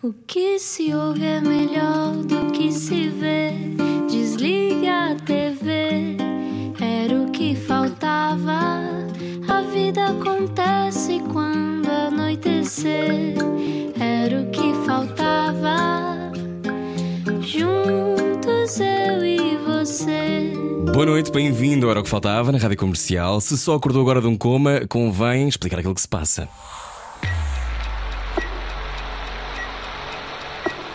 O que se ouve é melhor do que se vê. Desliga a TV, era o que faltava. A vida acontece quando anoitecer, era o que faltava. Juntos eu e você. Boa noite, bem-vindo ao Era o que Faltava na Rádio Comercial. Se só acordou agora de um coma, convém explicar aquilo que se passa.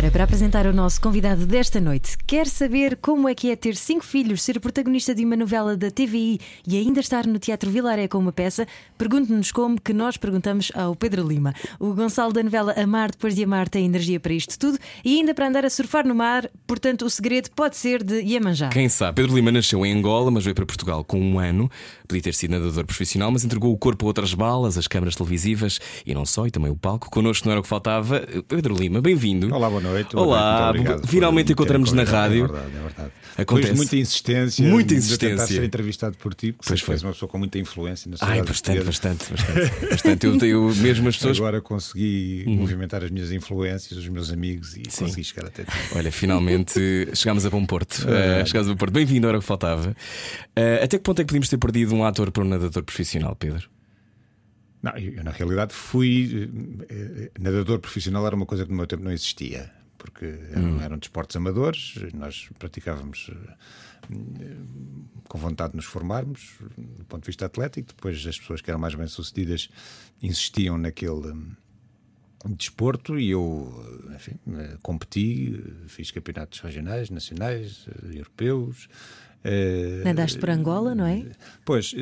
Ora, para apresentar o nosso convidado desta noite, quer saber como é que é ter cinco filhos, ser protagonista de uma novela da TVI e ainda estar no Teatro Vilaré com uma peça? Pergunte-nos como que nós perguntamos ao Pedro Lima. O Gonçalo da novela Amar depois de Amar tem energia para isto tudo e ainda para andar a surfar no mar, portanto o segredo pode ser de Iemanjá. Quem sabe? Pedro Lima nasceu em Angola, mas veio para Portugal com um ano. Podia ter sido nadador profissional, mas entregou o corpo a outras balas, as câmaras televisivas e não só, e também o palco. Connosco não era o que faltava. Pedro Lima, bem-vindo. Olá, boa noite. Olá, Muito obrigado finalmente encontramos na rádio. É verdade, é verdade. Acontece. Depois de muita insistência, Muita de insistência. tentar ser entrevistado por ti, porque Pois foi. és uma pessoa com muita influência na Ai, sociedade. bastante, portuguesa. bastante, bastante. bastante. Eu tenho mesmo as pessoas. Agora consegui Uhum. movimentar as minhas influências, os meus amigos e consegui chegar até ti. Olha, finalmente chegámos a Bom Porto. Uh, chegámos a Bom Porto. Bem-vindo, era o que faltava. Uh, até que ponto é que podíamos ter perdido um ator para um nadador profissional, Pedro? Não, eu, na realidade fui eh, nadador profissional, era uma coisa que no meu tempo não existia, porque eram, Hum. eram desportos amadores, nós praticávamos eh, com vontade de nos formarmos do ponto de vista atlético. Depois, as pessoas que eram mais bem-sucedidas insistiam naquele hum, desporto e eu, eh, enfim, eh, competi, fiz campeonatos regionais, nacionais, europeus. Nadaste por Angola, não é? Pois,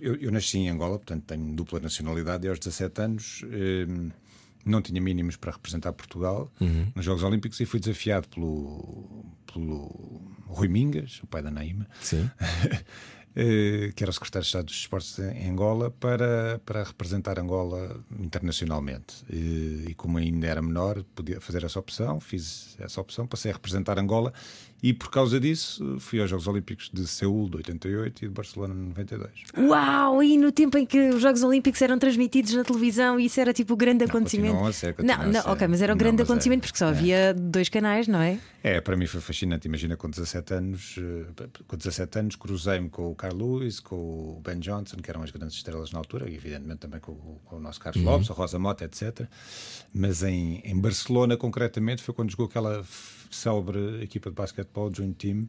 eu, eu nasci em Angola, portanto tenho dupla nacionalidade e aos 17 anos eh, não tinha mínimos para representar Portugal nos Jogos Olímpicos e fui desafiado pelo, pelo Rui Mingas, o pai da Naima, Sim. eh, que era o secretário de Estado dos Esportes em Angola, para, para representar Angola internacionalmente. E, e como ainda era menor, podia fazer essa opção, fiz essa opção, passei a representar Angola e por causa disso fui aos Jogos Olímpicos de Seul de 88 e de Barcelona de 92. Uau! E no tempo em que os Jogos Olímpicos eram transmitidos na televisão, isso era tipo o grande Não, acontecimento. a ser, não, continuam a não, ser. ok, mas era o Não, grande mas é. acontecimento porque só É. havia dois canais, não é? É, para mim foi fascinante. Imagina com 17 anos, eh, com 17 anos cruzei-me com o Carl Lewis, com o Ben Johnson, que eram as grandes estrelas na altura, e evidentemente também com, o- com o nosso Carlos Lopes, a Rosa Mota, etc. Mas em, em Barcelona, concretamente, foi quando jogou aquela célebre equipa de basquetebol, Dream Team,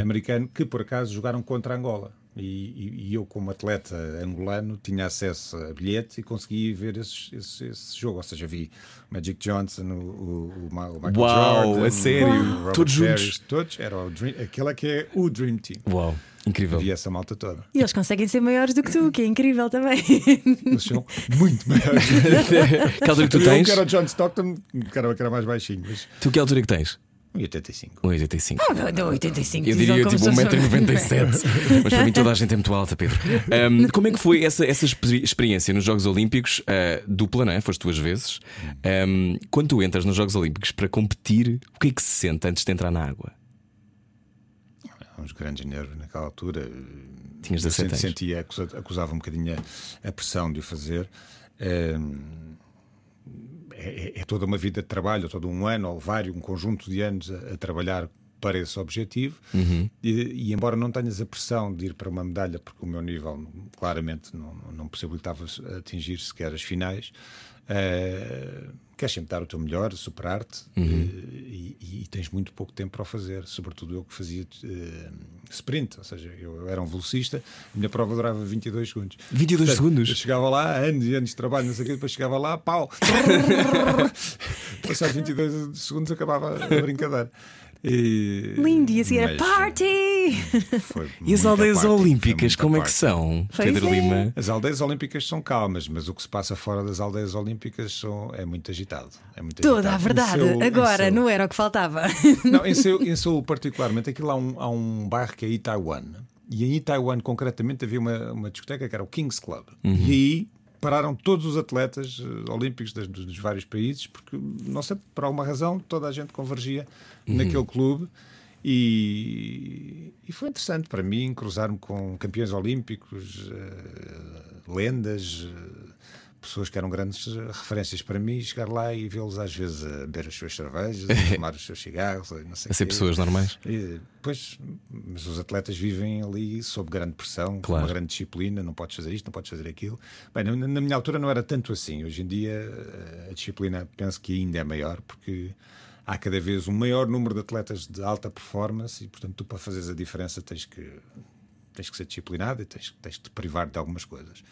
americano, que por acaso jogaram contra Angola. E, e- e eu, como atleta angolano, tinha acesso a bilhete e consegui ver esses- esse, esse jogo. Ou seja, vi o Magic Johnson, o, o, o Michael Uau, Jordan, a sério? o Todos juntos? Harris, todos. Era o Dream, aquele é que é o Dream Team. Uau, incrível. Vi essa malta toda. E eles conseguem ser maiores do que tu, que é incrível também. Eles são muito maiores. que altura é que tu Eu, tens? que era o John Stockton, que era, que era mais baixinho, mas Tu que altura é que tens? 1,85. 1,85. Não, 85 Eu diria tipo se fosse- 1,97m. Mas para mim toda a gente é muito alta, Pedro. Um, como é que foi essa, essa exper- experiência nos Jogos Olímpicos? Uh, dupla, não é? Foste duas vezes. Um, quando tu entras nos Jogos Olímpicos para competir, o que é que se sente antes de entrar na água? uns grandes nervos naquela altura. Tinhas 17 anos. sentia, acusa- acusava um bocadinho a, pressão de o fazer. Ehm, É, é- é toda uma vida de trabalho, todo um ano ou vários, um conjunto de anos a, a trabalhar para esse objetivo. Uhum. E, e embora não tenhas a pressão de ir para uma medalha, porque o meu nível claramente não, não possibilitava atingir sequer as finais, eh, queres sempre dar o teu melhor, superar-te Uhum. eh, e, e tens muito pouco tempo para o fazer. Sobretudo eu que fazia eh, sprint, ou seja, eu era um velocista, a minha prova durava 22 segundos. 22 Portanto, segundos? Eu chegava lá, anos e anos de trabalho, não sei o quê, depois chegava lá, pau! Passados 22 segundos acabava a brincadeira. E, Lindo, e assim era mas, party! E as aldeias parte, foi olímpicas, como é que são? Pois Pedro é. Lima. As aldeias olímpicas são calmas, mas o que se passa fora das aldeias olímpicas são- é muito agitado. É muito Toda agitado. a verdade, Seul- agora Seul- não era o que faltava. Não, em Seul, em Seul particularmente, aquilo há um, há um bairro que é Itaewon. E em Itaewon, concretamente, havia uma, uma discoteca que era o King's Club. Uhum. E aí pararam todos os atletas eh, olímpicos dos, dos vários países, porque, não sei, por alguma razão, toda a gente convergia Uhum. naquele clube. E, e foi interessante para mim cruzar-me com campeões olímpicos, eh, lendas, eh, pessoas que eram grandes referências para mim, chegar lá e vê-los às vezes a beber as suas cervejas, a fumar os seus cigarros, não sei A ser pessoas normais. E, Pois, mas os atletas vivem ali sob grande pressão, com Claro. uma grande disciplina, não podes fazer isto, não podes fazer aquilo. Bem, na, na minha altura não era tanto assim. Hoje em dia eh, a disciplina penso que ainda é maior, porque há cada vez um maior número de atletas de alta performance e, portanto, tu para fazeres a diferença tens que, tens que ser disciplinado e tens, tens que te privar de algumas coisas.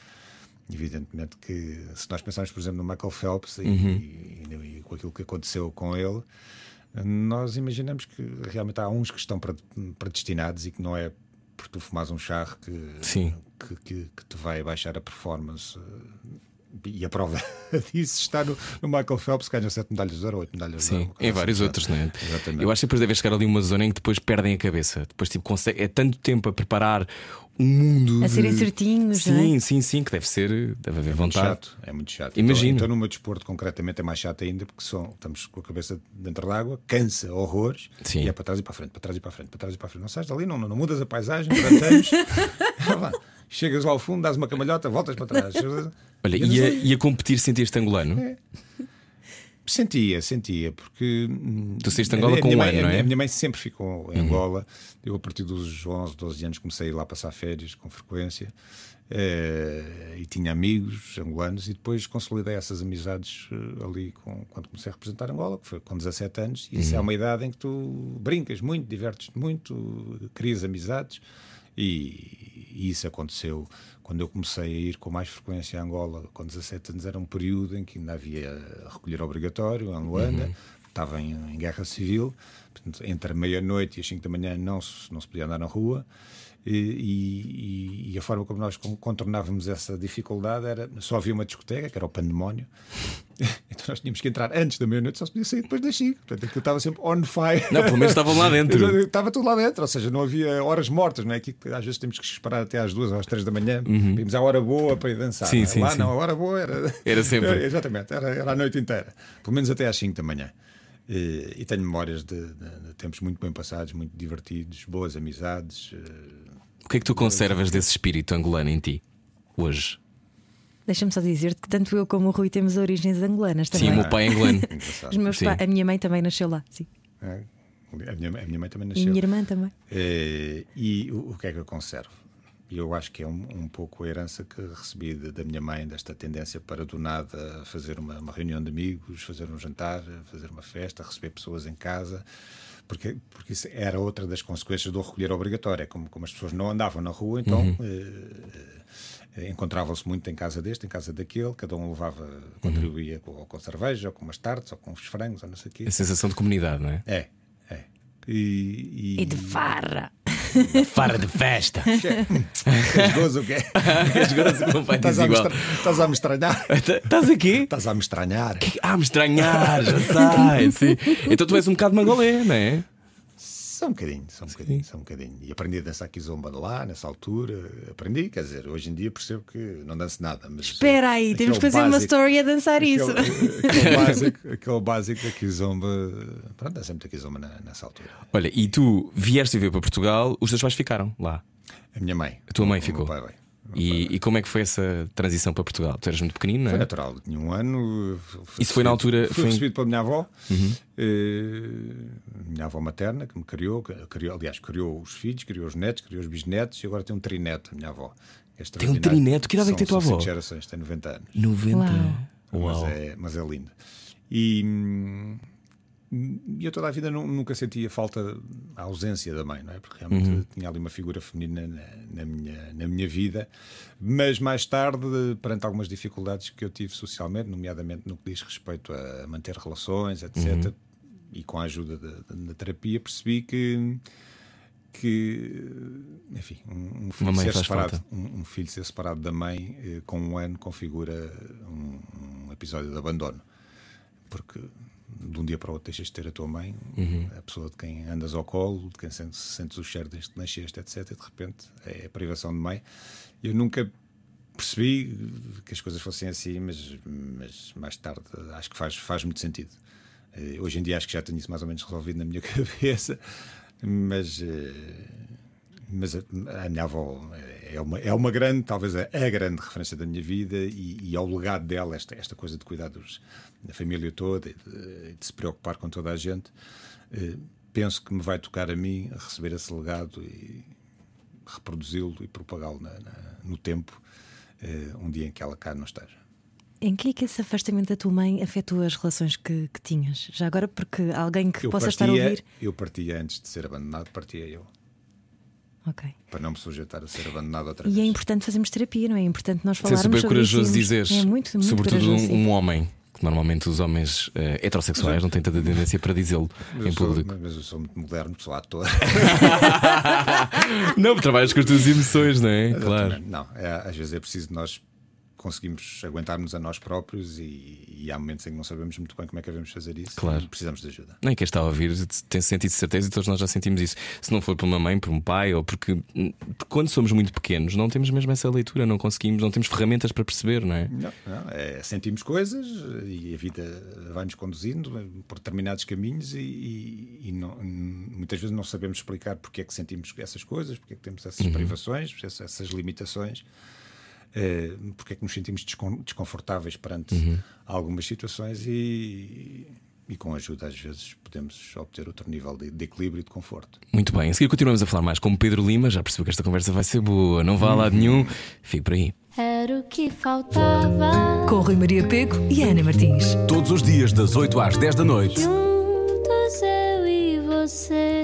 Evidentemente que se nós pensarmos, por exemplo, no Michael Phelps e, e- e com aquilo que aconteceu com ele, nós imaginamos que realmente há uns que estão pred- predestinados e que não é por tu fumares um charro que, que, que- que te vai baixar a performance. E a prova disso está no, no Michael Phelps, que ganha 7 medalhas de ouro, 8 medalhas de Sim, ouro. uma em vários outros, não é? Exatamente. Eu acho que depois deve chegar ali uma zona em que depois perdem a cabeça. Depois, tipo, consegue, é tanto tempo a preparar um mundo. A de- serem certinhos, não é? Sim, sim, sim, que deve ser, deve haver É muito vontade. chato, é muito chato. Imagino. Então, então, no meu desporto, concretamente, é mais chato ainda, porque são, estamos com a cabeça dentro d'água, cansa horrores, Sim. e é para trás e para a frente, para trás e para a frente, para trás e para a frente. Não sais dali, não, não, não mudas a paisagem durante anos. Chegas lá ao fundo, dás uma camalhota, voltas para trás. Olha, e a, competir sentiste angolano? É. Sentia, sentia, porque. hum, Tu saíste Angola minha- com um ano, não é? A minha mãe sempre ficou em Angola. Eu, a partir dos 11, 12 anos, comecei a ir lá passar férias com frequência. eh, e tinha amigos angolanos. E depois consolidei essas amizades eh, ali com, quando comecei a representar Angola, que foi com 17 anos. E isso é uma idade em que tu brincas muito, divertes-te muito, crias amizades. E, e isso aconteceu quando eu comecei a ir com mais frequência a Angola, com 17 anos, era um período em que ainda havia recolher obrigatório em Luanda, estava em, em guerra civil, portanto, entre a meia-noite e as 5 da manhã não se, não se podia andar na rua. E, e- a forma como nós con- contornávamos essa dificuldade era só havia uma discoteca, que era o pandemónio, então nós tínhamos que entrar antes da meia-noite, só se podia sair depois das 5. Portanto, aquilo estava sempre on fire. Não, pelo menos estavam lá dentro. Estava tudo lá dentro, ou seja, não havia horas mortas, não é? Aqui às vezes temos que esperar até às duas ou às três da manhã, vimos a hora boa para ir dançar. Uhum. Sim, não é? sim, lá sim. não, a hora boa era. Era sempre. Exatamente, era, era a noite inteira, pelo menos até às 5 da manhã. E, e tenho memórias de, de- de tempos muito bem passados, muito divertidos, boas amizades. eh, O que é que tu conservas desse espírito angolano em ti, hoje? Deixa-me só dizer-te que tanto eu como o Rui temos origens angolanas Sim, também. o meu pai é angolano. engraçado. Os meus Sim. pa- A minha mãe também nasceu lá. Sim. É, A minha, a minha mãe também E a nasceu. minha irmã também. Eh, e o, o que é que eu conservo? Eu acho que é um, um pouco a herança que recebi de- da minha mãe, desta tendência para do nada fazer uma, uma reunião de amigos, fazer um jantar, fazer uma festa, receber pessoas em casa, porque, porque isso era outra das consequências do recolher obrigatório. É como, como as pessoas não andavam na rua, então. eh, eh, Encontravam-se muito em casa deste, em casa daquele, cada um levava, contribuía com, ou com cerveja, ou com umas tartes, ou com os frangos, ou não sei o quê. A sensação de comunidade, não é? É, é. E, e, E de farra. Farra de festa. Queres gozo o quê? Queres gozo? O meu pai diz Estás a, me estás a me estranhar? Estás aqui? Estás a me estranhar? Ah, me estranhar, já sai. Sim. Então tu és um bocado mangolé, não é? Só um bocadinho, só um bocadinho, só um bocadinho. E aprendi a dançar kizomba lá, nessa altura. Aprendi, quer dizer, hoje em dia percebo que não danço nada. Mas, Espera aí, eh, temos que fazer uma básico- story a dançar isso. Aquele, aquele básico, aquele básico da kizomba. Pronto, dancei muita kizomba na- nessa altura. Olha, e tu vieste viver para Portugal, os teus pais ficaram lá. A minha mãe. A tua mãe o ficou. Meu pai, veio. E, e como é que foi essa transição para Portugal? Tu eras muito pequenino, não Foi é? natural, eu tinha um ano. Isso foi na recebido- altura- Fui foi em- Uhum. recebido pela minha avó, eh, minha avó materna, que me criou, que- criou, aliás, criou os filhos, criou os netos, criou os bisnetos e agora tem um trineto, a minha avó. É Tem um trineto? Que idade é que tem a tua avó? cinco gerações, tem 90 anos. 90. Uau. Uau. Mas, é, mas é lindo. E hum, e eu toda a vida nu- nunca sentia falta, a ausência da mãe, não é? Porque realmente Uhum. tinha ali uma figura feminina na, na minha, na minha vida. Mas mais tarde, perante algumas dificuldades que eu tive socialmente, nomeadamente no que diz respeito a manter relações, etc., Uhum. e com a ajuda da, terapia, percebi que. Que, enfim, um, um filho ser separado, um, um filho ser separado da mãe eh, com um ano configura um, um episódio de abandono. Porque de um dia para o outro deixas de ter a tua mãe, a pessoa de quem andas ao colo, de quem sentes, sentes o cheiro desde que nasceste, etc. E de repente é a privação de mãe. Eu nunca percebi que as coisas fossem assim, mas, mas mais tarde acho que faz, faz muito sentido. Eh, Hoje em dia acho que já tenho isso mais ou menos resolvido na minha cabeça, mas, eh, Mas a, a minha avó é uma, é uma grande, talvez a, a grande referência da minha vida e, e ao legado dela, esta, esta coisa de cuidar dos, da família toda e de, de, se preocupar com toda a gente. Eh, penso que me vai tocar a mim a receber esse legado e reproduzi-lo e propagá-lo no tempo, eh, um dia em que ela cá não esteja. Em que é que esse afastamento da tua mãe afetou as relações que, que tinhas? Já agora, porque alguém que eu possa partia, estar a ouvir. Eu partia antes de ser abandonado, partia eu. Ok. Para não me sujeitar a ser abandonado outra e é vez. E é importante fazermos terapia, não é? É importante nós falarmos super sobre corajoso isso. dizer. É muito, muito Sobretudo corajoso, um, um homem. Que normalmente os homens uh, heterossexuais não têm tanta tendência para dizê-lo em sou, público. Mas eu sou muito moderno, sou ator. não, trabalhas com as tuas emoções, não é? Claro. Não, é, às vezes é preciso nós conseguimos aguentar-nos a nós próprios e, e, há momentos em que não sabemos muito bem como é que devemos fazer isso claro. precisamos de ajuda. Nem quem está a ouvir tem sentido certeza e todos nós já sentimos isso. Se não for por uma mãe, por um pai, ou porque, porque, quando somos muito pequenos não temos mesmo essa leitura, não conseguimos, não temos ferramentas para perceber, não é? Não, não é, sentimos coisas e a vida vai-nos conduzindo por determinados caminhos e, e, e não, muitas vezes não sabemos explicar porque é que sentimos essas coisas, porque é que temos essas uhum. privações, essas limitações. Uh, porque é que nos sentimos desconfortáveis perante uhum. algumas situações e, e com ajuda às vezes podemos obter outro nível de, de, equilíbrio e de conforto. Muito bem, em seguida continuamos a falar mais com Pedro Lima, já percebeu que esta conversa vai ser boa, não vá a lado nenhum, fique por aí. Era o que faltava. Com Rui Maria Pego e Ana Martins. Todos os dias das 8 às 10 da noite.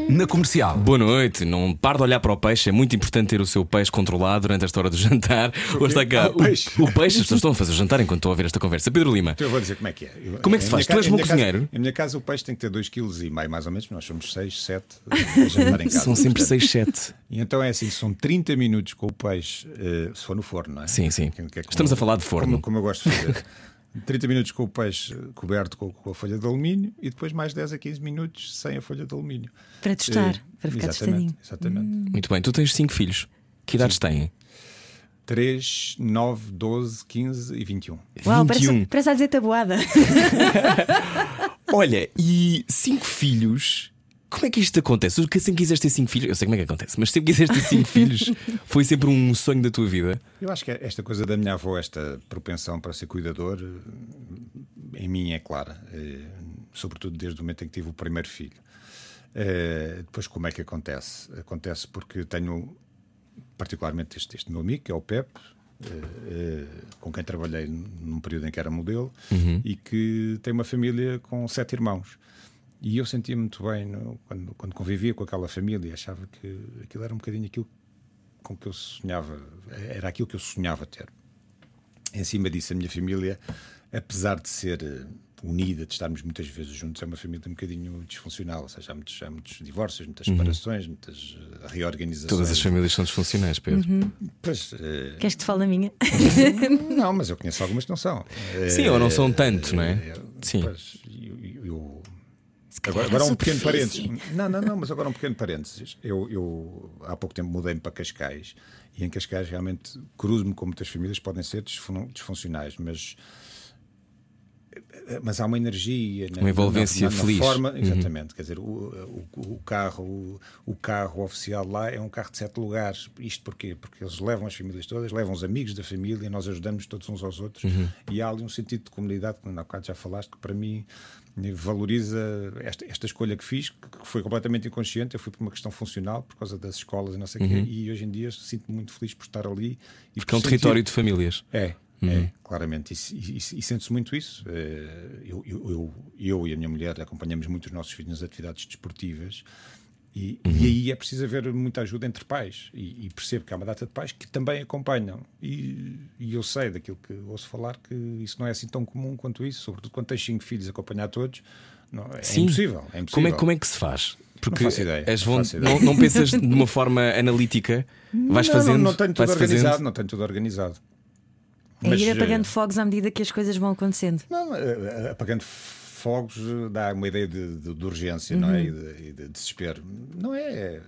Na comercial. Boa noite. Não pare de olhar para o peixe. É muito importante ter o seu peixe controlado durante esta hora do jantar. Hoje está cá. Ah, o peixe. O, peixe, as pessoas estão a fazer o jantar enquanto estão a ouvir esta conversa. Pedro Lima. Então eu vou dizer como é que é. Eu, Como é que se faz? Tu és bom cozinheiro? Em minha casa o peixe tem que ter 2,5 kg mais ou menos. Nós somos 6, 7 a jantar em casa. São sempre 6, 7. E então é assim: são 30 minutos com o peixe, uh, se for no forno, não é? Sim, sim. Que é como, Estamos a falar de forno. Como, como eu gosto de fazer. 30 minutos com o peixe coberto com, com, a folha de alumínio e depois mais 10 a 15 minutos sem a folha de alumínio. Para testar, uh, para ficar exatamente, testadinho. Exatamente. Hum. Muito bem. Tu tens 5 filhos. Que idades têm? 3, 9, 12, 15 e 21. Uau, 21. parece, parece a dizer tabuada. Olha, e 5 filhos. Como é que isto acontece? Porque sempre quiseste ter 5 filhos, eu sei como é que acontece, mas sempre quiseste ter 5 filhos, foi sempre um sonho da tua vida? Eu acho que esta coisa da minha avó, esta propensão para ser cuidador, em mim é clara, sobretudo desde o momento em que tive o primeiro filho. Depois, como é que acontece? Acontece porque tenho, particularmente, este, este meu amigo, que é o Pepe, com quem trabalhei num período em que era modelo, uhum. e que tem uma família com sete irmãos. E eu sentia muito bem no, quando, quando convivia com aquela família, achava que aquilo era um bocadinho aquilo com que eu sonhava, era aquilo que eu sonhava ter. Em cima disso, a minha família, apesar de ser unida, de estarmos muitas vezes juntos, é uma família um bocadinho disfuncional, ou seja, há muitos, há muitos divórcios, muitas separações, uhum. muitas reorganizações. Todas as famílias são disfuncionais, Pedro. Uhum. Pois, uh... Queres que te fale da minha? não, mas eu conheço algumas que não são. Sim, ou não são tanto, não é? Sim. Pois, eu, eu Agora, agora um pequeno parênteses. Não, não, não, mas agora um pequeno parênteses. Eu, eu há pouco tempo mudei-me para Cascais e em Cascais realmente cruzo-me com muitas famílias podem ser disfuncionais, mas mas há uma energia, uma envolvência na, na, feliz. Forma, exatamente, uhum. quer dizer, o, o, o carro, o, o, carro oficial lá é um carro de sete lugares. Isto porquê? Porque eles levam as famílias todas, levam os amigos da família, nós ajudamos todos uns aos outros uhum. e há ali um sentido de comunidade, que há bocado já falaste, que para mim valoriza esta, esta escolha que fiz, que foi completamente inconsciente. Eu fui por uma questão funcional, por causa das escolas e não sei o uhum. quê, e hoje em dia sinto-me muito feliz por estar ali. E Porque é um território de famílias. É, uhum. é claramente. E, e, e sente-se muito isso. Eu, eu, eu, eu, e a minha mulher acompanhamos muito os nossos filhos nas atividades desportivas. E, uhum. e, aí é preciso haver muita ajuda entre pais. E, e, percebo que há uma data de pais que também acompanham. E, e, eu sei daquilo que ouço falar que isso não é assim tão comum quanto isso, sobretudo quando tens cinco filhos acompanhar todos. Não, é, Sim. impossível, é impossível. Como é, como é que se faz? Porque não faço ideia, as não, faço ideia. não, não pensas de uma forma analítica, vais não, fazendo. Não, não tenho tudo organizado, fazendo. não tenho tudo organizado. É Mas, ir apagando fogos à medida que as coisas vão acontecendo. Não, eh, apagando fogos dá uma ideia de, de, de urgência uhum. não é? e, de, e de desespero. Não é.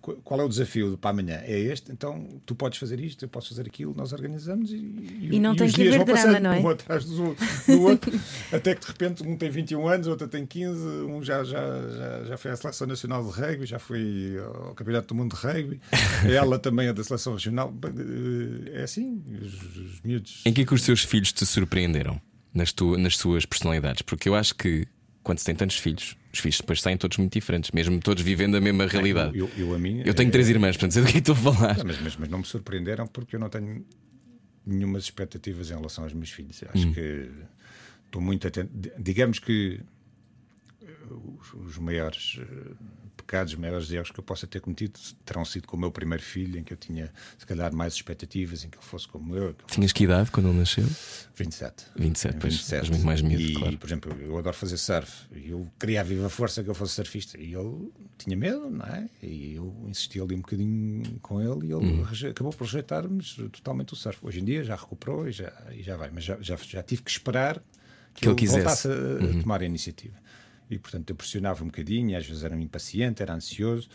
qu- qual é o desafio para amanhã? É este, então tu podes fazer isto, eu posso fazer aquilo, nós organizamos e, E não tem os que dias haver vão drama, não é? Um atrás do, do outro, até que de repente um tem 21 anos, outro tem 15, um já, já, já, já foi à Seleção Nacional de Rugby, já foi ao Campeonato do Mundo de Rugby, ela também é da Seleção Regional. Eh, É assim, os, os miúdos. Em que é que os teus filhos te surpreenderam nas, tu, nas suas personalidades? Porque eu acho que quando se tem tantos filhos, os filhos depois saem todos muito diferentes, mesmo todos vivendo a mesma realidade. Eu, eu, a minha, Eu tenho é- três irmãs, portanto sei do que estou a falar. Mas, mas, mas não me surpreenderam porque eu não tenho nenhumas expectativas em relação aos meus filhos. Eu Acho que estou muito atento. Digamos que eh, os, os maiores eh, pecados, os maiores erros que eu possa ter cometido terão sido com o meu primeiro filho, em que eu tinha, se calhar, mais expectativas, em que ele fosse como eu. que Tinhas que idade quando ele nasceu? fosse 27. 27, pois, 27. és muito mais miúdo, e, claro. por exemplo, eu adoro fazer surf. Eu queria a viva força que eu fosse surfista. E ele tinha medo, não é? E eu insisti ali um bocadinho com ele e ele Uhum. acabou por rejeitar-me totalmente o surf. Hoje em dia já recuperou e já, e já vai. Mas já, já, já tive que esperar que, Que ele ele quisesse. voltasse a, a Uhum. tomar a iniciativa. E portanto eu pressionava um bocadinho, às vezes era impaciente, era ansioso.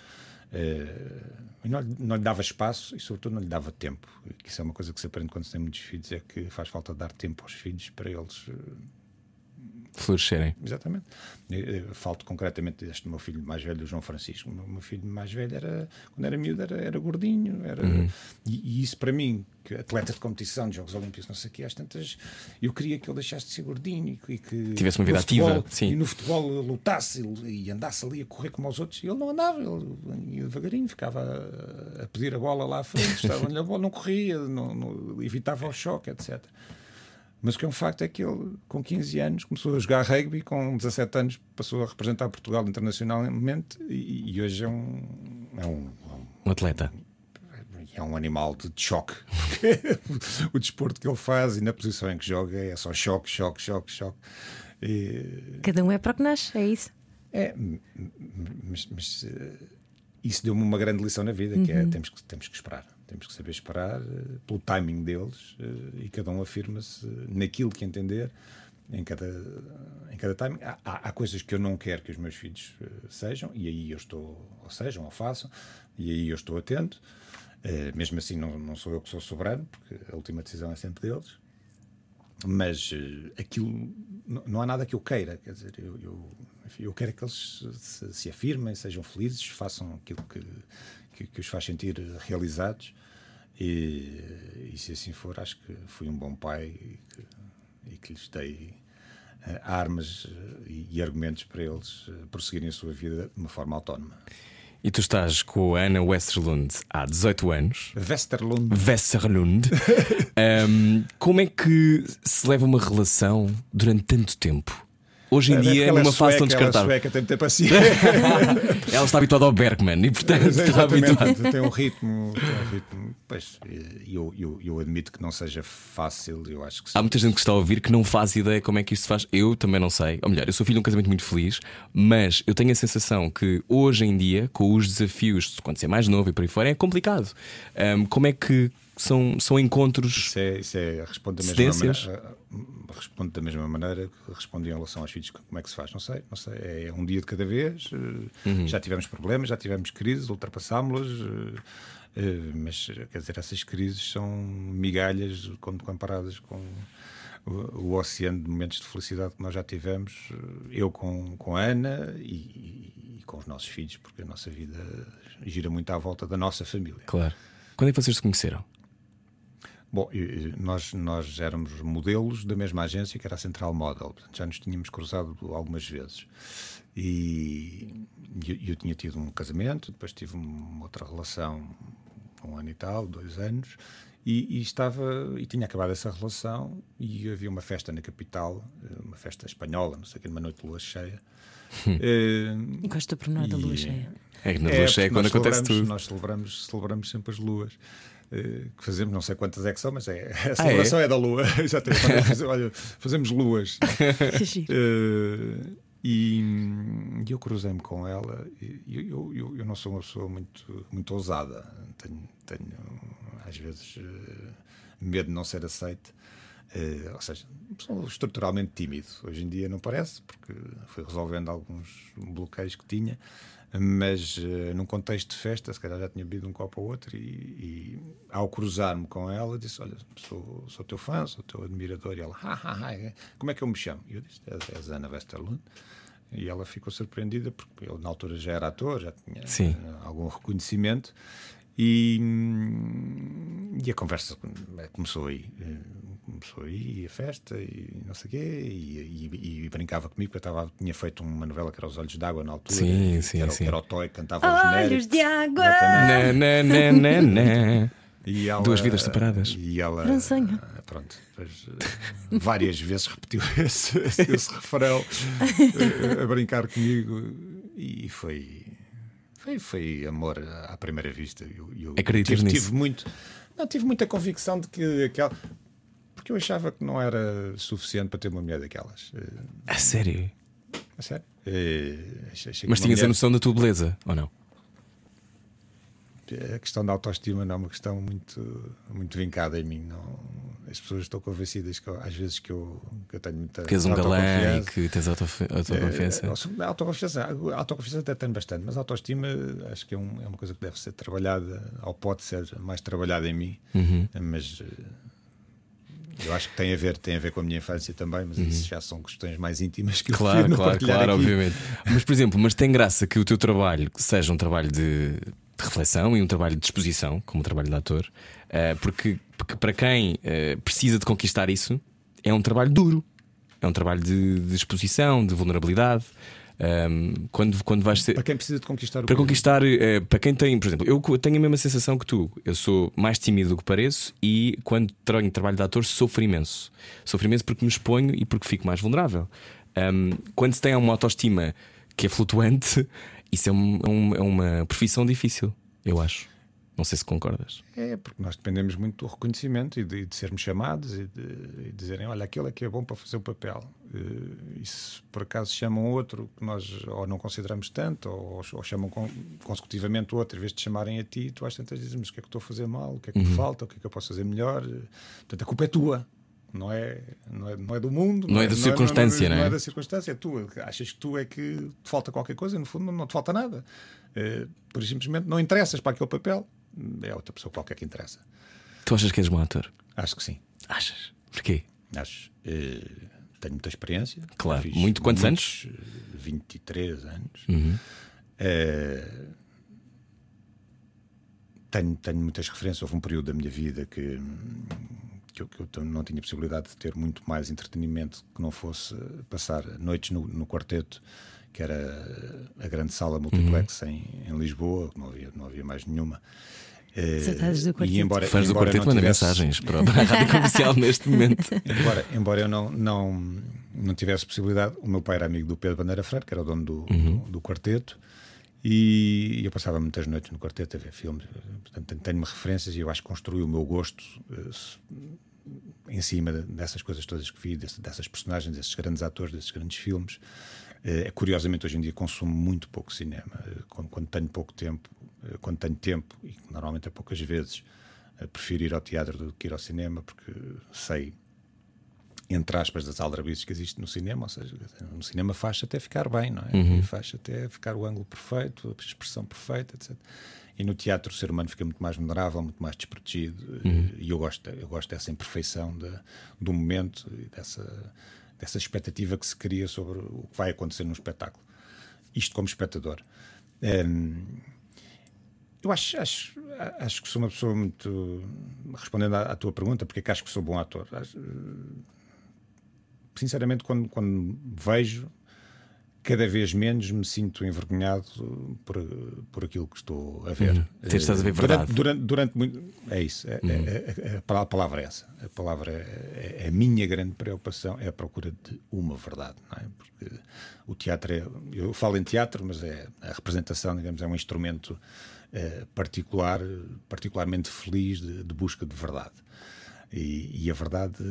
e não, não lhe dava espaço e, sobretudo, não lhe dava tempo. Isso é uma coisa que se aprende quando se tem muitos filhos: é que faz falta dar tempo aos filhos para eles eh, Florescerem. Exatamente. Eu, eu Falo concretamente deste meu filho mais velho, o João Francisco. O meu, filho mais velho era, quando era miúdo, era, era gordinho. Era, Uhum. e, e isso para mim, que atleta de competição, de Jogos Olímpicos, não sei o quê, às tantas, eu queria que ele deixasse de ser gordinho e que Tivesse uma vida futebol- ativa, sim. E no futebol lutasse e andasse ali a correr como os outros. E ele não andava, ele ia devagarinho, ficava a, a pedir a bola lá à frente, estava a bola, não corria, não, não- evitava o choque, etc. Mas o que é um facto é que ele, com 15 anos, começou a jogar rugby, com 17 anos passou a representar Portugal internacionalmente e, e hoje é um, é um, Um atleta. é um animal de choque. o desporto que ele faz e na posição em que joga é só choque, choque, choque, choque. E, Cada um é para o que nasce, é isso. é, mas, mas, eh, isso deu-me uma grande lição na vida, que é temos que, temos que esperar. Temos que saber esperar eh, pelo timing deles eh, e cada um afirma-se naquilo que entender em cada, em cada timing. Há, há- coisas que eu não quero que os meus filhos eh, sejam, e aí eu estou, ou sejam, ou façam, e aí eu estou atento. Mesmo assim, não, não sou eu que sou soberano, porque a última decisão é sempre deles mas aquilo não há nada que eu queira, quer dizer, eu, eu, enfim, eu quero que eles se, se afirmem, sejam felizes, façam aquilo que, que, que os faz sentir realizados. E, e se assim for, acho que fui um bom pai e que, e que lhes dei eh, armas eh, e, e argumentos para eles eh, prosseguirem a sua vida de uma forma autónoma. E tu estás com a Ana Westerlund há 18 anos. Westerlund Westerlund. Ahm, como é que se leva uma relação durante tanto tempo? Hoje em É, dia, é numa fase tão sueca, ela é descartável. sueca, tem muita paciência. Ela está habituada ao Bergman e, portanto, está Exatamente, habituada. tem um ritmo, tem um ritmo. Pois, e eu, eu, eu admito que não seja fácil, eu acho que sim. Há muita gente que está a ouvir que não faz ideia como é que isto se faz. Eu também não sei. Ou melhor, eu sou filho de um casamento muito feliz, mas eu tenho a sensação que hoje em dia, com os desafios, quando você é mais novo e por aí fora, é complicado. Ahm, como é que são, são encontros. Isso é, isso é responde da mesma maneira. Responde da mesma maneira que respondi em relação aos filhos. Como é que se faz? Não sei, não sei. É um dia de cada vez. eh, Uhum. Já tivemos problemas, já tivemos crises, ultrapassámos-las. Eh, eh, Mas, quer dizer, essas crises são migalhas quando comparadas com o, oceano de momentos de felicidade que nós já tivemos. eh, Eu com, com a Ana e, e- com os nossos filhos, porque a nossa vida gira muito à volta da nossa família. Claro. Quando é que vocês se conheceram? Bom, e- e nós, nós éramos modelos da mesma agência que era a Central Model, portanto já nos tínhamos cruzado algumas vezes. E eu, eu tinha tido um casamento, depois tive uma outra relação, um ano e tal, dois anos, e, e estava e tinha acabado essa relação e havia uma festa na capital, eh, uma festa espanhola, não sei o que, numa noite de lua cheia. Eh, Gosto do pormenor da lua E- cheia. É que na é, lua cheia é quando nós acontece celebramos- tudo. Nós celebramos, celebramos sempre as luas. eh, que fazemos, não sei quantas é que são, mas é, a é? celebração é? da lua. Exatamente. Olha, fazemos luas. E hum, eu cruzei-me com ela. E eu, eu, eu, eu não sou uma pessoa muito, muito ousada. Tenho, tenho às vezes, eh, medo de não ser aceite. Eh, ou seja, sou estruturalmente tímido. Hoje em dia não parece, porque fui resolvendo alguns bloqueios que tinha. Mas uh, num contexto de festa, se calhar já tinha bebido um copo ou outro, e, e ao cruzar-me com ela, disse: Olha, sou, sou teu fã, sou teu admirador. E ela, ha, ha, ha, como é que eu me chamo? E eu disse: És Ana Westerlund. E ela ficou surpreendida, porque eu na altura já era ator, já tinha Sim. algum reconhecimento. E, e, a conversa começou aí. Começou aí a festa e não sei o quê. E, e, e, brincava comigo, porque eu tava, tinha feito uma novela que era Os Olhos d'Água na altura. Sim, sim, era, sim. Era o Toy que cantava os Olhos de água! Na, na, na, na, na. E ela, Duas vidas separadas. E ela. Pronto, depois, eh, várias vezes repetiu esse, esse, refrão eh, a brincar comigo e foi. Foi, foi amor à primeira vista. Eu, eu Acreditas tive, nisso? tive muito, não tive muita convicção de que aquela, porque eu achava que não era suficiente para ter uma mulher daquelas. Eh, A sério? A sério? Eh, achei- Mas tinhas a mulher- noção da tua beleza, ou não? A questão da autoestima não é uma questão muito, muito vincada em mim. Não, as pessoas estão convencidas que eu- às vezes que eu, que eu tenho muita Que és um galã e que tens autofe- autoconfiança. A autoconfiança, a autoconfiança até tenho bastante, mas a autoestima acho que é, um- é uma coisa que deve ser trabalhada, ou pode ser mais trabalhada em mim, Uhum. mas eu acho que tem a ver, tem a ver com a minha infância também, mas isso já são questões mais íntimas que eu Uhum. Claro, prefiro não claro, partilhar claro, aqui. obviamente. Mas, por exemplo, mas tem graça que o teu trabalho seja um trabalho de, de reflexão e um trabalho de exposição, como o trabalho de ator, eh, porque, porque para quem eh, precisa de conquistar isso, é um trabalho duro. É um trabalho de, de exposição, de vulnerabilidade. Ahm, quando, quando vais ser. Para quem precisa de conquistar o Para conquistar, eh, para quem tem, por exemplo, eu tenho a mesma sensação que tu. Eu sou mais tímido do que pareço e quando tenho trabalho de ator sofro imenso. Sofro imenso porque me exponho e porque fico mais vulnerável. Ahm, quando se tem uma autoestima que é flutuante, isso é, um- é um- é uma profissão difícil, eu acho. Não sei se concordas. É, porque nós dependemos muito do reconhecimento e de, de sermos chamados e de, e dizerem: olha, aquele é que é bom para fazer o papel. Eh, E se por acaso chamam outro que nós ou não consideramos tanto, ou, ou chamam con- consecutivamente outro, em vez de chamarem a ti, tu às tantas dizes: mas o que é que estou a fazer mal? O que é que me falta? O que é que eu posso fazer melhor? Portanto, a culpa é tua. Não é, não, é, não é do mundo, Não é da circunstância, não, não é? é da circunstância, é tua. Achas que tu é que te falta qualquer coisa, no fundo não, não te falta nada. Eh, por simplesmente não interessas para aquele papel, é outra pessoa qualquer que interessa. Tu achas que és bom ator? Acho que sim. Achas? Porquê? Acho. eh, tenho muita experiência. Claro. Fiz Muito- quantos eh, 23 anos. Eh, tenho, tenho muitas referências. Houve um período da minha vida que, que, eu, que eu não tinha possibilidade de ter muito mais entretenimento que não fosse passar noites no, no quarteto, que era a grande sala multiplex em, em Lisboa, que não havia, não havia mais nenhuma. Eh, Saudades do quarteto. e embora, Fãs do quarteto manda tivesse- mensagens para a rádio comercial neste momento. Embora, embora eu não, não, não tivesse possibilidade, o meu pai era amigo do Pedro Bandeira Freire, que era o dono do, Uhum. do, do quarteto, e eu passava muitas noites no quarteto a ver filmes. Portanto, tenho- tenho-me referências e eu acho que construí o meu gosto eh, se- em cima de- dessas coisas todas que vi, dessas personagens, desses grandes atores, desses grandes filmes. Eh, curiosamente, hoje em dia consumo muito pouco cinema. Eh, Quando, quando tenho pouco tempo, eh, quando tenho tempo, e normalmente é poucas vezes, prefiro ir ao teatro do que ir ao cinema, porque sei entre aspas, das aldrabices que existe no cinema, ou seja, no cinema faz até ficar bem, não é? Uhum. Faz até ficar o ângulo perfeito, a expressão perfeita, etc. E no teatro o ser humano fica muito mais vulnerável, muito mais desprotegido, Uhum. e eu gosto, eu gosto dessa imperfeição da- do momento e dessa, dessa expectativa que se cria sobre o que vai acontecer num espetáculo. Isto como espectador. Hum, eu acho, acho, acho que sou uma pessoa muito. Respondendo à, à tua pergunta, porque é que acho que sou bom ator? Acho- sinceramente, quando, quando vejo, cada vez menos me sinto envergonhado por, por aquilo que estou a ver. Uhum. Ter- estás a ver Durante- verdade. Uhum. Durante, durante muito. É isso. É, é- é- a pala- a palavra é essa. A palavra é a minha grande preocupação é a procura de uma verdade. Não é? Porque o teatro é. Eu falo em teatro, mas é a representação, digamos, é um instrumento eh, particular, particularmente feliz de, de busca de verdade. E, e a verdade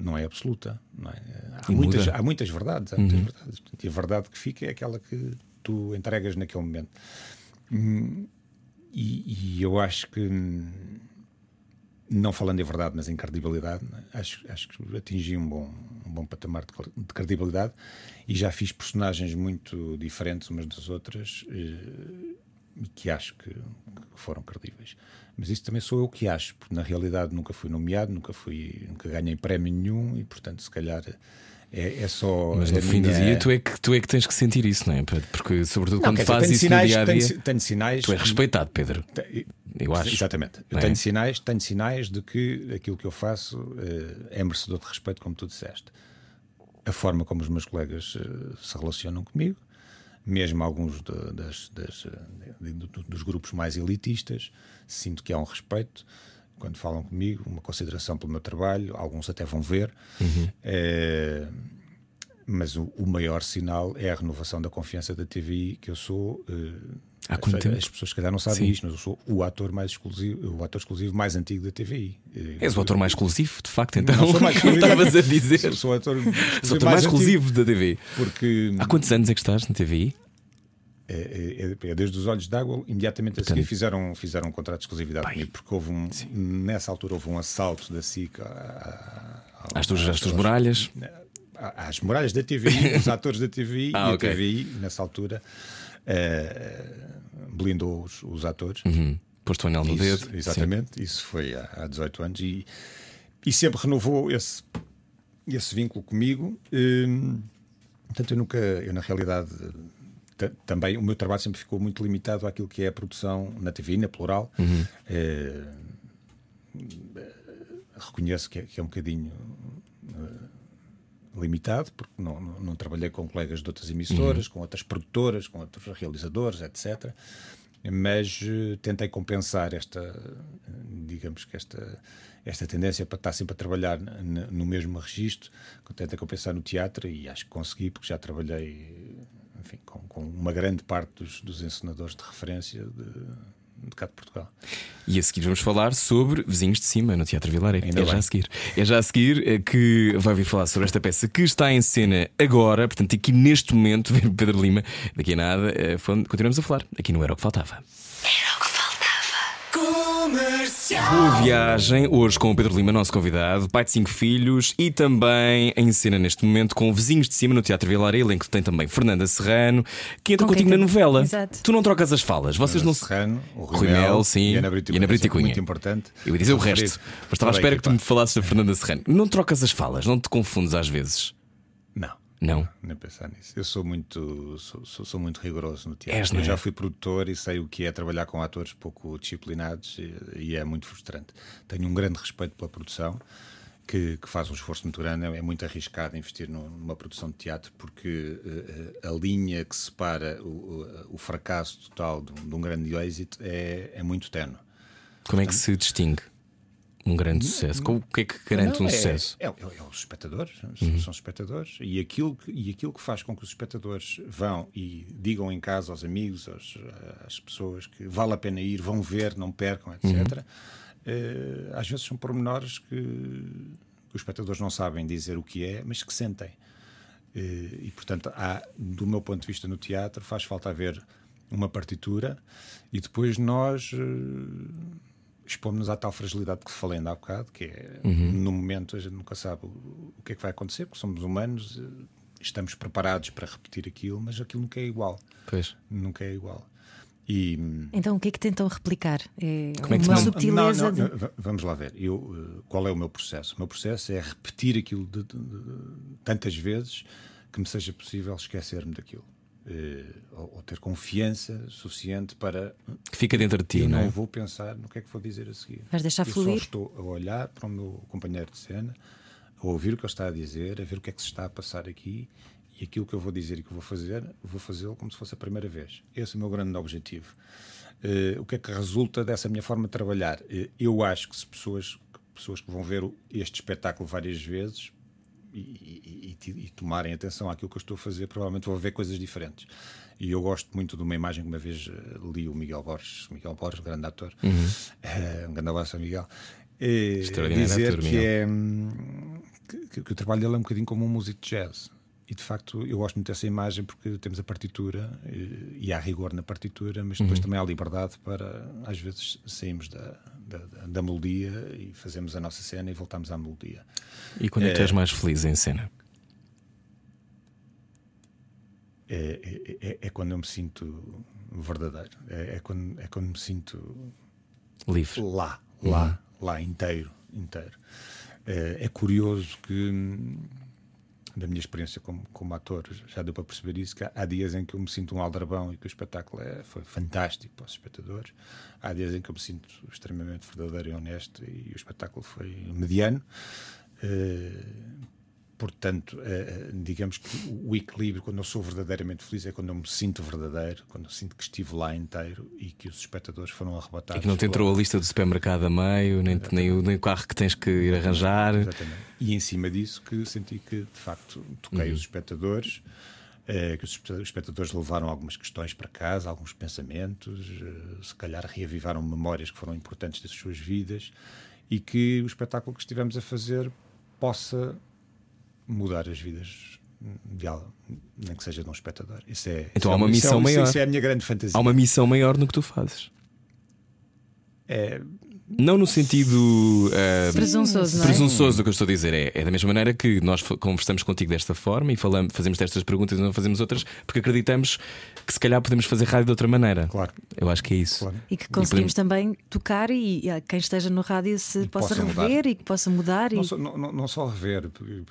não é absoluta. Não é? Há, muitas, há muitas verdades. Há muitas verdades. E a verdade que fica é aquela que tu entregas naquele momento. Hum, E, e eu acho que não falando em verdade, mas em credibilidade, né? acho, acho que atingi um bom, um bom patamar de, de credibilidade e já fiz personagens muito diferentes umas das outras eh, e que acho que, foram credíveis. Mas isso também sou eu que acho, porque na realidade nunca fui nomeado, nunca fui, nunca ganhei prémio nenhum e portanto se calhar é, é só. Mas no fim minha... do dia tu é, que, tu é que tens que sentir isso, não é? Porque, sobretudo, Não, quando fazes isso sinais, no dia a dia, tenho, tenho sinais. tu és respeitado, Pedro. Eu acho. Exatamente. Eu é? tenho sinais, tenho sinais de que aquilo que eu faço eh, é merecedor de respeito, como tu disseste. A forma como os meus colegas eh, se relacionam comigo, mesmo alguns de- das, das, de- do- dos grupos mais elitistas, sinto que há um respeito quando falam comigo, uma consideração pelo meu trabalho, alguns até vão ver. Uhum. Eh, mas o, o maior sinal é a renovação da confiança da TVI que eu sou. eh, Há quanto as- tempo? As pessoas, se calhar, não sabem Sim. isto, mas eu sou o ator mais exclusivo, o ator exclusivo mais antigo da TVI. Eh, És o ator mais exclusivo, de facto, então. Não sou mais exclusivo. estavas a dizer. Sou, sou o ator, Sou ator mais antigo, exclusivo da TV. Porque Há quantos anos é que estás na TVI? é, é- é desde os olhos d'água, imediatamente a seguir fizeram, fizeram um contrato de exclusividade comigo, porque houve um, nessa altura houve um assalto da SIC Às tuas, muralhas? às muralhas da TVI, os atores da TVI Ah, e ok. a TVI, nessa altura, eh, blindou os, os atores. Uhum. Posto o anel no dedo. exatamente, isso foi há, há 18 anos e, e sempre renovou esse, esse vínculo comigo. Hum, portanto, eu nunca, eu na realidade, ta- também o meu trabalho sempre ficou muito limitado àquilo que é a produção na TV, na plural. Eh, reconheço que é, que é um bocadinho limitado, porque não, não, não trabalhei com colegas de outras emissoras, com outras produtoras, com outros realizadores, etc. Mas eh, tentei compensar esta, eh, digamos que esta, esta tendência para estar sempre a trabalhar no mesmo registro, tentei compensar no teatro e acho que consegui, porque já trabalhei enfim, com, com uma grande parte dos, dos encenadores de referência de, de cá de Portugal. E a seguir vamos falar sobre Vizinhos de Cima no Teatro Vilaré. Ainda é já bem. a seguir. É já a seguir eh, que vai vir falar sobre esta peça que está em cena agora, portanto, aqui neste momento, Pedro Lima, daqui a nada, eh, continuamos a falar. Aqui não era o que faltava. Boa viagem, hoje com o Pedro Lima, nosso convidado, pai de cinco filhos e também em cena neste momento com Vizinhos de Cima no Teatro Vilaré, elenco que tem também Fernanda Serrano, que entra Com contigo na novela. Exato. Tu não trocas as falas, vocês não se. Serrano, o Rui, Rui Mel, sim, e Ana Brito e Ana Brito Cunha. Muito importante. Eu ia dizer o resto, mas estava à espera que tu me falasses da Fernanda Serrano. Não trocas as falas, não te confundes às vezes. Não. Nem pensar nisso. Eu sou muito, sou, sou- sou muito rigoroso no teatro. És, eu é? já fui produtor e sei o que é trabalhar com atores pouco disciplinados e, e é muito frustrante. Tenho um grande respeito pela produção, que, que faz um esforço muito grande. É muito arriscado investir num- numa produção de teatro porque eh, a linha que separa o, o- fracasso total de um, de um grande êxito é, é muito tenue. Como é que se distingue um grande sucesso? O que é que garante Não, um é, sucesso? É, é- é os espectadores, são, Uhum. são os espectadores. E aquilo, que, e aquilo que faz com que os espectadores vão e digam em casa aos amigos, aos, às pessoas que vale a pena ir, vão ver, não percam, etc. Uhum. eh, às vezes são pormenores que, que os espectadores não sabem dizer o que é, mas que sentem. Eh, E, portanto, há, do meu ponto de vista no teatro, faz falta haver uma partitura e depois nós eh, expomos-nos à tal fragilidade que falei ainda há bocado, que é no momento a gente nunca sabe o, o que é que vai acontecer, porque somos humanos, eh, estamos preparados para repetir aquilo, mas aquilo nunca é igual. Pois. Nunca é igual. E. Então o que é que tentam replicar? É Como é que uma subtileza Não, não, de- vamos lá ver. Eu, eh, qual é o meu processo? O meu processo é repetir aquilo de- de- de- tantas vezes que me seja possível esquecer-me daquilo. Eh, ou, ou ter confiança suficiente para. Que fica dentro de ti, eu não não é? vou pensar no que é que vou dizer a seguir. Vais deixar eu fluir? só estou a olhar para o meu companheiro de cena, a ouvir o que ele está a dizer, a ver o que é que se está a passar aqui e aquilo que eu vou dizer e que eu vou fazer, vou fazê-lo como se fosse a primeira vez. Esse é o meu grande objetivo. Eh, o que é que resulta dessa minha forma de trabalhar? Eh, eu acho que se pessoas, pessoas que vão ver este espetáculo várias vezes e, e- e- tomarem atenção àquilo que eu estou a fazer, provavelmente vão ver coisas diferentes. E eu gosto muito de uma imagem que uma vez eh, li o Miguel Borges, Miguel Borges, grande ator, Eh, um grande abraço a Miguel, eh, dizer ator, que, Miguel. é, hum, que, que o trabalho dele é um bocadinho como um músico de jazz. E de facto eu gosto muito dessa imagem porque temos a partitura eh, e há rigor na partitura, mas depois também há liberdade para às vezes sairmos da, da, da melodia e fazemos a nossa cena e voltamos à melodia. E quando é que tu és mais feliz em cena? É, é, é- é quando eu me sinto verdadeiro. É, é quando, é quando me sinto Livre. lá, lá, lá inteiro, inteiro. É, é curioso que hum, da minha experiência como, como ator já deu para perceber isso que há, dias em que eu me sinto um aldrabão e que o espetáculo é, foi fantástico para os espectadores. Há dias em que eu me sinto extremamente verdadeiro e honesto e o espetáculo foi mediano. Eh, Portanto, eh, eh, digamos que o equilíbrio, quando eu sou verdadeiramente feliz, é quando eu me sinto verdadeiro, quando eu sinto que estive lá inteiro e que os espectadores foram arrebatados. E que não te entrou a lista do supermercado a meio, nem, nem, o, nem o carro que tens que ir arranjar. Exatamente. E em cima disso que senti que de facto toquei Uhum. os espectadores, eh, que os espe- espectadores levaram algumas questões para casa, alguns pensamentos, eh, se calhar reavivaram memórias que foram importantes das suas vidas e que o espetáculo que estivemos a fazer possa mudar as vidas de algo, nem que seja de um espectador. Isso é, Então isso há é uma isso é- missão isso- maior. Isso é a minha grande fantasia. Há uma missão maior no que tu fazes. É, Não no sentido eh, Presunçoso, não é? presunçoso do que eu estou a dizer. É, é da mesma maneira que nós conversamos contigo desta forma e falamos, fazemos destas perguntas e não fazemos outras, porque acreditamos que se calhar podemos fazer rádio de outra maneira. claro, Eu acho que é isso. claro. E que conseguimos podemos- também tocar e a quem esteja no rádio se possa, possa mudar. rever e que possa mudar. E... Não só, não, não- só rever,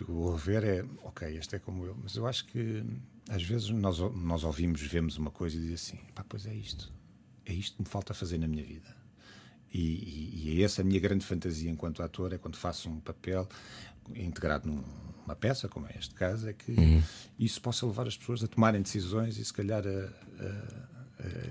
o rever é ok, este é como eu, mas eu acho que às vezes nós, nós ouvimos, vemos uma coisa e dizemos assim: pá, pois é isto, é isto que me falta fazer na minha vida. E, e- e é essa a minha grande fantasia enquanto ator: é quando faço um papel integrado numa peça, como é este caso, é que isso possa levar as pessoas a tomarem decisões e se calhar a, a-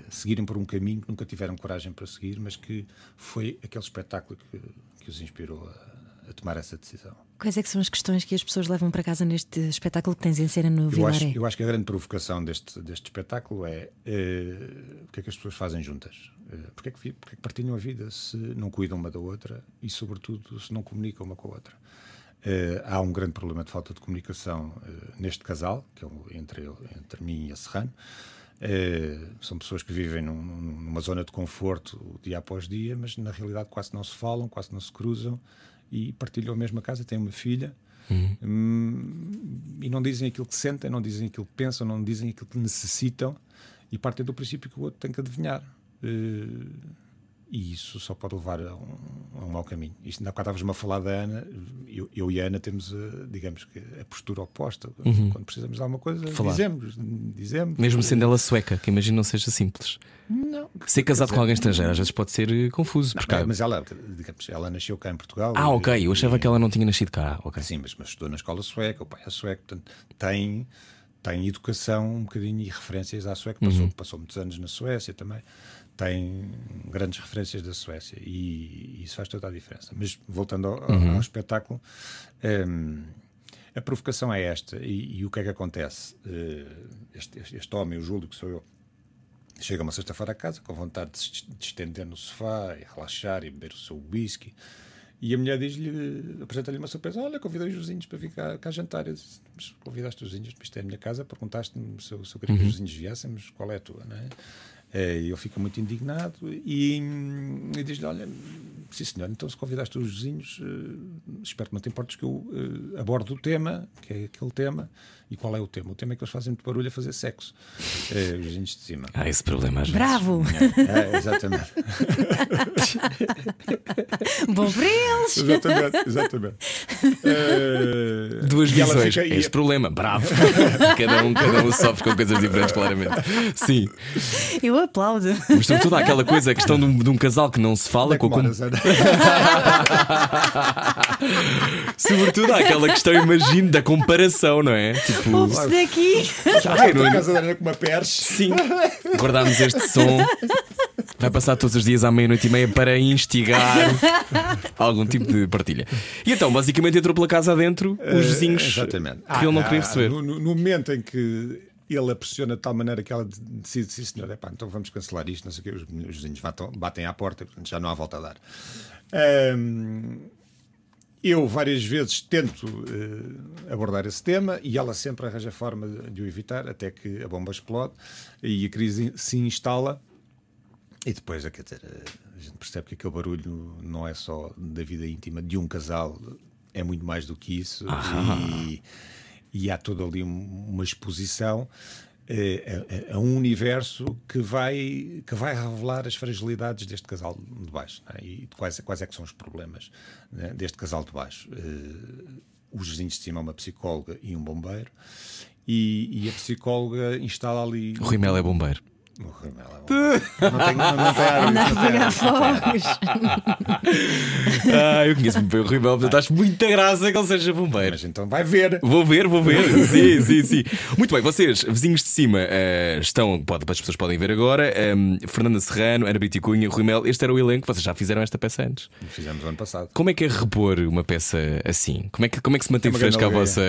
a seguirem por um caminho que nunca tiveram coragem para seguir, mas que foi aquele espetáculo que, que os inspirou a, a tomar essa decisão. Quais é que são as questões que as pessoas levam para casa neste espetáculo que tens em cena no Eu acho, Vilaré? eu acho que a grande provocação deste, deste espetáculo é eh, o que é que as pessoas fazem juntas. Eh, porque, é que, porque é que partilham a vida se não cuidam uma da outra e, sobretudo, se não comunicam uma com a outra. Eh, há um grande problema de falta de comunicação eh, neste casal, que é o- entre, entre mim e a Serrano. Eh, são pessoas que vivem num- numa zona de conforto dia após dia, mas na realidade quase não se falam, quase não se cruzam e partilham a mesma casa, têm uma filha. Hum, e não dizem aquilo que sentem, não dizem aquilo que pensam, não dizem aquilo que necessitam e partem do princípio que o outro tem que adivinhar. Eh, e isso só pode levar a um, a um mau caminho. Isto, ainda há bocado estávamos a falar da Ana, eu, eu e a Ana temos, eh, digamos que, a postura oposta. Quando precisamos de alguma coisa, Falar. dizemos, dizemos. Mesmo sendo ela sueca, que imagino não seja simples. Não. Ser casado com alguém estrangeiro às vezes pode ser eh, confuso. Porque... Não, mas ela, digamos, ela nasceu cá em Portugal. Ah, e- ok. Eu achava que ela não tinha nascido cá. Ok. Sim, mas, mas estudou na escola sueca, o pai é sueco, portanto, tem, tem educação um bocadinho e referências à sueca, passou, passou muitos anos na Suécia também, tem grandes referências da Suécia e, isso faz toda a diferença. Mas voltando ao, ao- ao espetáculo, hum, a provocação é esta, e, e o que é que acontece? Eh, este, este- homem, o Júlio, que sou eu, Chega uma sexta-feira a casa com vontade de se de estender no sofá e relaxar e beber o seu whisky. E a mulher diz-lhe, apresenta-lhe uma surpresa: Olha, convidei os vizinhos para vir cá, cá jantar. Eu disse, mas convidaste os vizinhos, isto é a minha casa, perguntaste-me se se eu queria que os vizinhos viessem, mas qual é a tua? Não é? Eh, E ele fica muito indignado e, hum, e diz-lhe: Olha, sim senhor, então se convidaste os vizinhos, eh, espero que não te importes que eu eh, aborde o tema, que é aquele tema. E qual é o tema? O tema é que eles fazem muito barulho a fazer sexo. Eh, os vizinhos de cima. Há esse problema às vezes. Bravo! É, exatamente. Bom para eles! exatamente, exatamente. Eh, Duas visões. fica- e- Este problema, bravo. cada, um, cada um sofre com coisas diferentes, claramente. Sim. Eu aplaudo. Mas sobretudo há aquela coisa, a questão de um, de um casal que não se fala é que com com-? Sobretudo há aquela questão, imagino, da comparação, não é? Tipo, Ouve-se daqui. A é- casa da Ana com uma perche. Sim, guardámos este som. Vai passar todos os dias à meia-noite e meia para instigar algum tipo de partilha. E então, basicamente, entrou pela casa adentro os vizinhos Eh, Exatamente. que ele não queria receber. No- no momento em que ele a pressiona de tal maneira que ela decide, sim senhor, epá, então vamos cancelar isto, não sei o quê, os, os vizinhos batem, batem à porta, portanto já não há volta a dar. Ahm, eu várias vezes tento eh, abordar esse tema e ela sempre arranja forma de, de o evitar, até que a bomba explode e a crise se instala. E depois, quer dizer, a gente percebe que aquele barulho não é só da vida íntima de um casal, é muito mais do que isso. E, e há toda ali um- uma exposição eh, a, a- a um universo que vai, que vai revelar as fragilidades deste casal de baixo é? e quais, quais é que são os problemas né, deste casal de baixo. Eh, os vizinhos de cima, uma psicóloga e um bombeiro, e, e a psicóloga instala ali. O Rui Mel é bombeiro. O Rui Mel é. Não tem, não, não tem fogos. Ah, eu conheço bem o Rui Mel, portanto acho muita graça que ele seja bombeiro. Mas então vai ver. Vou ver, vou ver. sim, sim, sim. Muito bem, vocês, vizinhos de cima, eh, estão, pode, as pessoas podem ver agora. ehm, Fernanda Serrano, Ana Brito e Cunha, Rui Mel, este era o elenco, vocês já fizeram esta peça antes. Fizemos ano passado. Como é que é repor uma peça assim? Como é que, como é que se mantém É uma fresca a vossa.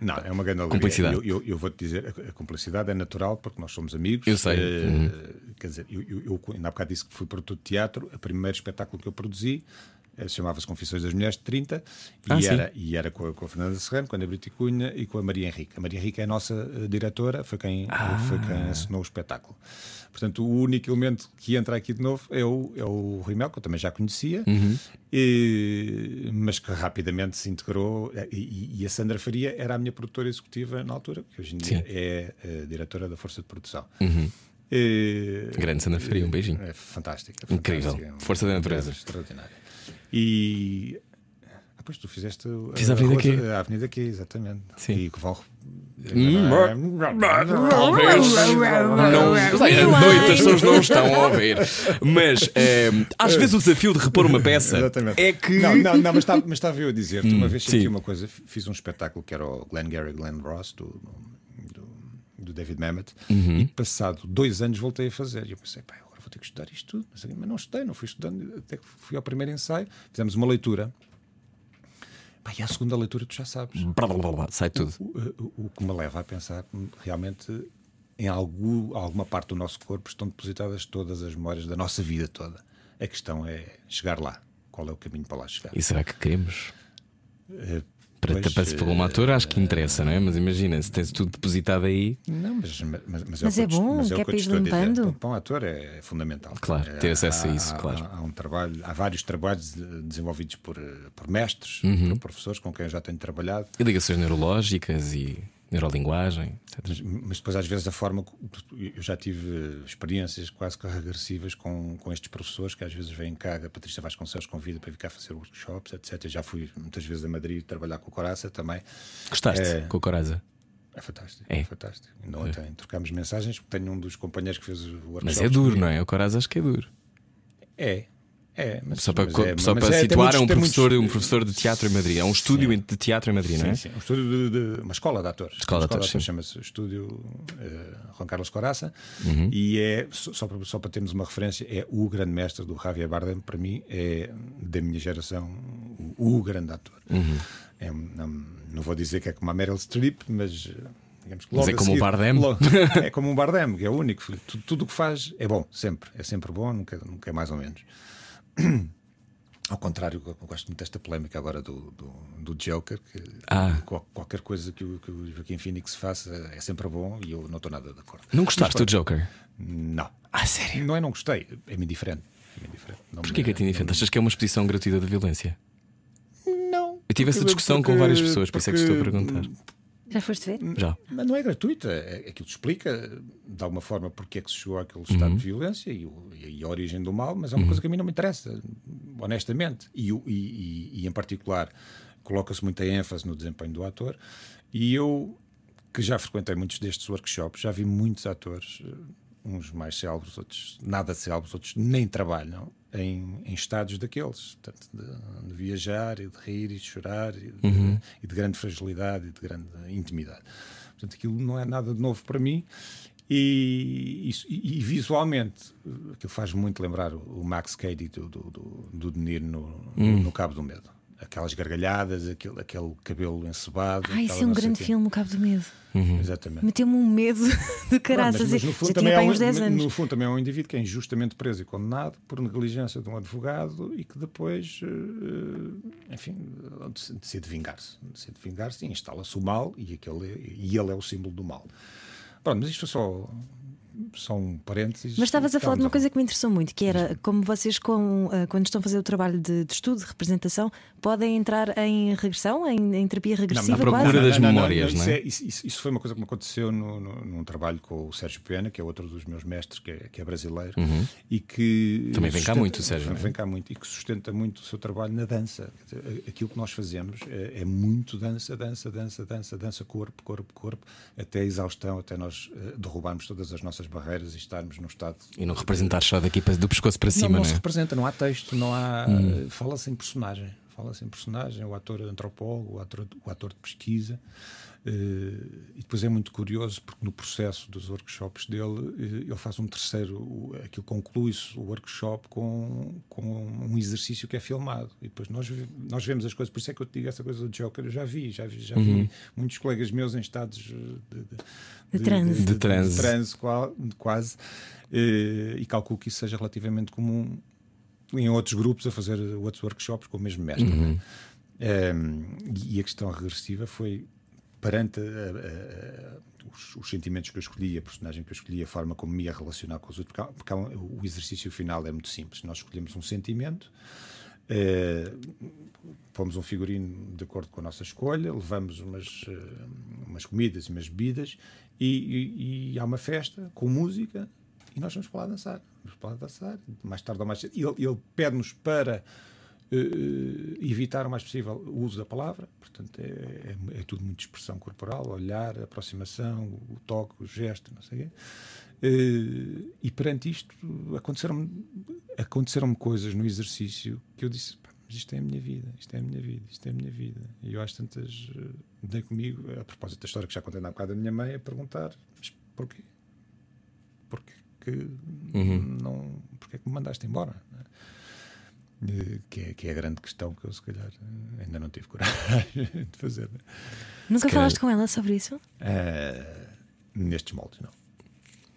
Não, é uma grande alegria. Cumplicidade. Eu, eu, eu vou-te dizer, a, a cumplicidade é natural porque nós somos amigos. Eu sei. Eh, Uhum. Quer dizer, eu, eu, eu ainda há bocado disse que fui produtor de teatro. O primeiro espetáculo que eu produzi eh, chamava-se Confissões das Mulheres de 30 Ah, e, era, e era com a, com a Fernanda Serrano, com a Ana Brito Cunha e com a Maria Henrique. A Maria Henrique é a nossa eh, diretora, foi quem, foi Ah. quem assinou o espetáculo. Portanto, o único elemento que entra aqui de novo é o, é o Rui Mel, que eu também já conhecia, Uhum. e- mas que rapidamente se integrou. E, e- a Sandra Faria era a minha produtora executiva na altura, que hoje em dia Sim. é diretora da Força de Produção. Uhum. E- Grande Sandra Faria, um beijinho. É fantástica. é Incrível. fantástica, é uma Força da natureza. Extraordinária. E. Ah, pois tu fizeste o- Fiz a Avenida Q. A Avenida Q, exatamente. Sim. E que. Hum, Talvez. Não, sei, à noite as pessoas não estão a ouvir. Mas ehm, às vezes o desafio de repor uma peça Exatamente. é que. Não, não, não mas, estava, mas estava eu a dizer, uma vez sim. senti uma coisa, fiz um espetáculo que era o Glenn Gary Glenn Ross do, do, David Mamet Uhum. e passado dois anos voltei a fazer. E eu pensei, pá, agora vou ter que estudar isto tudo. Mas, mas não estudei, não fui estudando, até que fui ao primeiro ensaio, fizemos uma leitura. Pá, e à segunda leitura tu já sabes. Blá, blá, blá, blá, Sai tudo. O, o- o que me leva a pensar realmente em algum, alguma parte do nosso corpo estão depositadas todas as memórias da nossa vida toda. A questão é chegar lá. Qual é o caminho para lá chegar? E será que queremos? Para, pois, para, para um eh, ator acho que interessa, não é? Mas imagina, se tens tudo depositado aí. Não, mas, mas, mas, Mas o que é eu te- bom, mas que é eu para te ir limpando. Para um ator é fundamental. Claro, ter acesso a isso, há, claro. Há, há um trabalho, há vários trabalhos de- desenvolvidos por, eh, por mestres, Uhum. por professores com quem eu já tenho trabalhado. E ligações neurológicas e neurolinguagem, etc. Mas, depois, às vezes, a forma. Eu já tive experiências quase que regressivas com, com estes professores que às vezes vêm cá. A Patrícia Vasconcelos convida para vir cá fazer workshops, etc. Eu já fui muitas vezes a Madrid trabalhar com o Coraça também. Gostaste É. com a Coraza? É fantástico. É. É, fantástico. Ainda ontem trocámos mensagens. Tenho um dos companheiros que fez o workshop. Mas é duro, não é? O Coraza acho que é duro. É. É, mas, Só para, mas é, só para é, situar, é um professor, muitos- um professor de teatro em Madrid. É um estúdio de teatro em Madrid, não é? Sim, sim. Um estúdio de, de- uma escola de atores. Escola de Uma atores, sim. chama-se Estúdio eh, Juan Carlos Coraça. Uhum. E é, só, para, só para termos uma referência, é o grande mestre do Javier Bardem. Para mim, é da minha geração o, o grande ator. Uhum. É, não, não vou dizer que é como a Meryl Streep, mas. eh, Digamos que Mas logo é como o seguir- Bardem? logo- é como um Bardem, que é o único. Tudo o que faz é bom, sempre. É sempre bom, nunca, nunca é mais ou menos. Ao contrário, eu gosto muito desta polémica agora do, do, do Joker, que Ah. qual- qualquer coisa que o, que o Joaquim Phoenix faça é sempre bom e eu não estou nada de acordo. Não gostaste do Joker? Não. Ah, sério? Não é não gostei, é-me indiferente. É-me indiferente. Não Porquê me- que é indiferente? Achas que é uma exposição gratuita de violência? Não. Eu tive essa Porque- discussão com porque- várias pessoas, por isso é que estou a perguntar. Já foste ver? Já. Mas não é gratuita. É, aquilo explica, de alguma forma, porque é que se chegou àquele estado Uhum. de violência e, o- e a origem do mal, mas é uma coisa que a mim não me interessa, honestamente. E, e- e- e, em particular, coloca-se muita ênfase no desempenho do ator. E eu, que já frequentei muitos destes workshops, já vi muitos atores, eh, uns mais célebres, outros nada célebres, outros nem trabalham. Em, em estados daqueles, portanto, de, de viajar e de rir e de chorar e de, e de grande fragilidade e de grande intimidade. Portanto, aquilo não é nada de novo para mim. E, isso- e- e visualmente, aquilo faz muito lembrar o, o Max Cady do, do, do, do De Niro no, no, no Cabo do Medo. Aquelas gargalhadas, aquele, aquele cabelo encebado. Ai, isso é um grande quê. filme, O Cabo do Medo. Exatamente. Meteu-me um medo de caraças. Mas, mas no fundo Já também tinha é para um, uns 10 anos. no fundo também é um indivíduo que é injustamente preso e condenado por negligência de um advogado e que depois, eh, enfim, decide vingar-se. Decide vingar-se e instala-se o mal e, aquele, e ele é o símbolo do mal. Pronto, mas isto foi só só um parênteses. Mas estavas a falar de uma coisa que me interessou muito, que era como vocês, com, ah, quando estão a fazer o trabalho de, de estudo, de representação, podem entrar em regressão, em, em terapia regressiva, à procura quase. das memórias, isso, não é? é- isso- isso- isso foi uma coisa que me aconteceu no, no- num trabalho com o Sérgio Pena, que é outro dos meus mestres, que é, que é brasileiro, e que Uhum. Também vem cá muito, Sérgio, não é? Vem cá muito e que sustenta muito o seu trabalho na dança. Aquilo que nós fazemos é, é muito dança, dança, dança, dança, dança, corpo, corpo, corpo, até a exaustão, até nós eh, derrubarmos todas as nossas barreiras e estarmos num estado E não representar só daqui do pescoço para cima, não não se é? representa, não há texto, não há. Hum. Fala-se em personagem. Fala-se em personagem, o ator antropólogo, o ator, o ator de pesquisa. Eh, e depois é muito curioso porque no processo dos workshops dele eh, ele faz um terceiro, aquilo conclui-se o workshop com, com um exercício que é filmado. E depois nós, nós vemos as coisas, por isso é que eu te digo essa coisa do Joker, eu já vi, já vi, já Uhum. vi muitos colegas meus em estados eh, de, De transe. De transe. transe qua- quase, eh, e calculo que isso seja relativamente comum em outros grupos a fazer outros workshops com o mesmo mestre. Uhum. né? Ehm, e a questão regressiva foi perante a- a- os, os sentimentos que eu escolhi, a personagem que eu escolhi, a forma como me ia relacionar com os outros, porque, há- porque há um- o exercício final é muito simples. Nós escolhemos um sentimento. eh, pomos um figurino de acordo com a nossa escolha, levamos umas, eh, umas comidas e umas bebidas e, e- e há uma festa com música e nós vamos para lá dançar. Vamos para lá dançar, mais tarde ou mais cedo. Ele, ele pede-nos para eh, evitar o mais possível o uso da palavra, portanto é, é- é tudo muito expressão corporal, olhar, aproximação, o toque, o gesto, não sei o quê. Eh, e perante isto aconteceram-me aconteceram coisas no exercício que eu disse "Pá, mas isto é a minha vida, isto é a minha vida, isto é a minha vida. E eu às tantas eh, dei comigo, a propósito da história que já contei na bocado da minha mãe, a perguntar, mas porquê? Porquê que não porquê que me mandaste embora? não é? Eh, Que é, que é a grande questão que eu se calhar ainda não tive coragem de fazer. né? Nunca calhar- falaste com ela sobre isso? Eh, nestes moldes, não.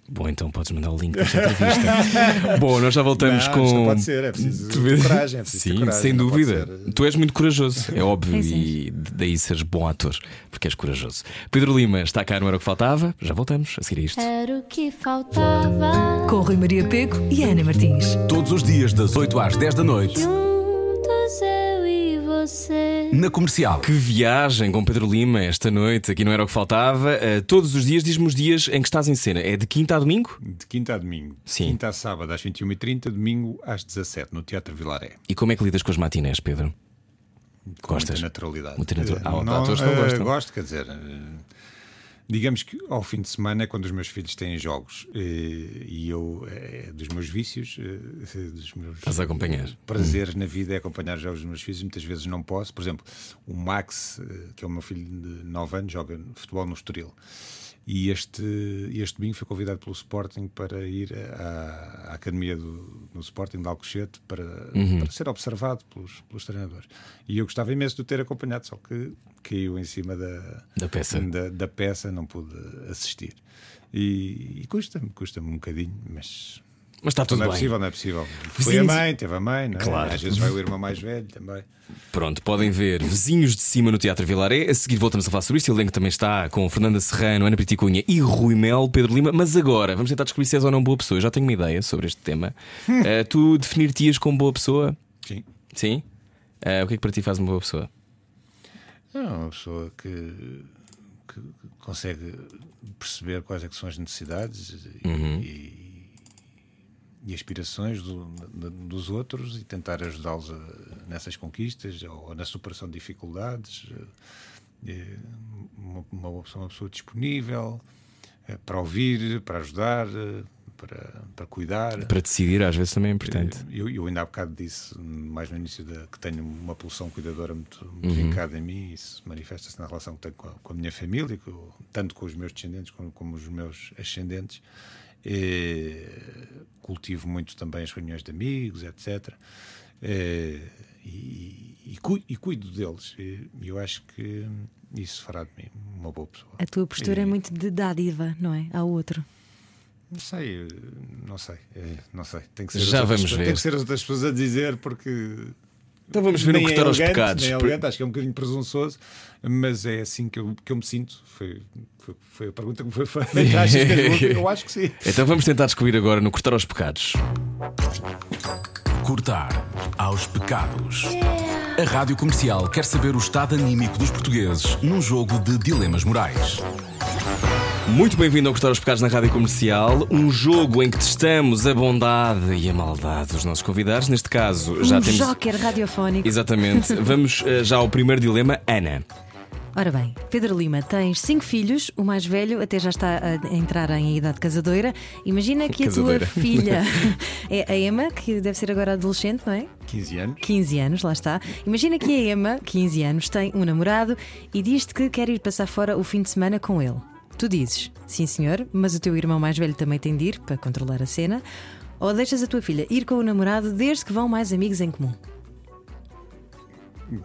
Bom, então podes mandar o link desta entrevista. Bom, nós já voltamos Não, com. isto não pode ser, é preciso coragem, é preciso Sim, coragem, sem dúvida. Tu és muito corajoso, é óbvio, és. e daí seres bom ator, porque és corajoso. Pedro Lima está cá, não era o que faltava. Já voltamos a seguir a isto. Era o que faltava. Com Rui Maria Peco e Ana Martins. Todos os dias, das 8 às 10 da noite, Juntos eu e você. Na comercial. Que viagem com Pedro Lima esta noite, aqui não era o que faltava. Uh, todos os dias, diz-me os dias em que estás em cena. É de quinta a domingo? De quinta a domingo. Sim. Quinta a sábado às 21h30, domingo às 17 no Teatro Vilaré. E como é que lidas com as matinés, Pedro? Com Gostas? muita naturalidade. Muita Eh, Ah, há atores que não eh, gostam. Gosto, quer dizer. eh, Digamos que ao fim de semana é quando os meus filhos têm jogos eh, e eu, eh, dos meus vícios, eh, dos meus Estás a acompanhar? prazeres na vida é acompanhar os jogos dos meus filhos muitas vezes não posso. Por exemplo, o Max, que é o meu filho de 9 anos, joga futebol no Estoril. E este, este domingo foi convidado pelo Sporting para ir à, à academia do, do Sporting de Alcochete para, para ser observado pelos, pelos treinadores. E eu gostava imenso de o ter acompanhado, só que caiu em cima da, Da peça. da, da peça, não pude assistir. E, e custa-me, custa-me um bocadinho, mas Mas está tudo não é bem. possível, não é possível. Foi Vizinhos- a mãe, teve a mãe, não é? Claro. Às vezes vai o irmão mais velho também. Pronto, podem ver Vizinhos de Cima no Teatro Vilaré. A seguir voltamos a falar sobre isto. O elenco também está com Fernanda Serrano, Ana Priticunha e Rui Mel, Pedro Lima. Mas agora, vamos tentar descobrir se és ou não boa pessoa. Eu já tenho uma ideia sobre este tema. Eh, tu definir-te-ias como boa pessoa? Sim. Sim? Eh, o que é que para ti faz uma boa pessoa? É uma pessoa que, que consegue perceber quais é que são as necessidades e, e aspirações do- de- dos outros e tentar ajudá-los nessas conquistas ou na superação de dificuldades. É uma, uma pessoa, uma pessoa disponível eh, para ouvir, para ajudar, eh, para, para cuidar. Para decidir, às vezes também é importante. Eu, eu ainda há bocado disse, mais no início, da, que tenho uma pulsão cuidadora muito, muito vincada em mim. Isso manifesta-se na relação que tenho com a, com a minha família, com- tanto com os meus descendentes como, como os meus ascendentes. E, cultivo muito também as reuniões de amigos, etc. E, e, e cu- e cuido deles. E eu acho que isso fará de mim uma boa pessoa. A tua postura é muito de dádiva, não é? Ao outro. Não sei, não sei, eh, não sei. Tem que ser Já vamos pessoas- ver. Tem que ser as outras pessoas a dizer porque Então vamos ver nem o cortar é aos pecados. nem é elegante, acho que é um bocadinho presunçoso, mas é assim que eu, que eu me sinto. Foi, foi, foi a pergunta que me foi feita. Achas que é boa? Eu acho que sim. Então vamos tentar descobrir agora no cortar aos pecados. Cortar aos pecados. A Rádio Comercial quer saber o estado anímico dos portugueses num jogo de dilemas morais. Muito bem-vindo ao Cortar aos Pecados na Rádio Comercial, um jogo em que testamos a bondade e a maldade dos nossos convidados. Neste caso, já um temos. joker radiofónico. Exatamente. Vamos eh, já ao primeiro dilema. Ana. Ora bem, Pedro Lima, tens cinco filhos, o mais velho até já está a entrar em idade casadoira. Imagina que a Casadeira. tua filha é a Emma, que deve ser agora adolescente, não é? 15 anos. 15 anos, lá está. Imagina que a Emma, 15 anos, tem um namorado e diz-te que quer ir passar fora o fim de semana com ele. Tu dizes, sim senhor, mas o teu irmão mais velho também tem de ir para controlar a cena. Ou deixas a tua filha ir com o namorado desde que vão mais amigos em comum.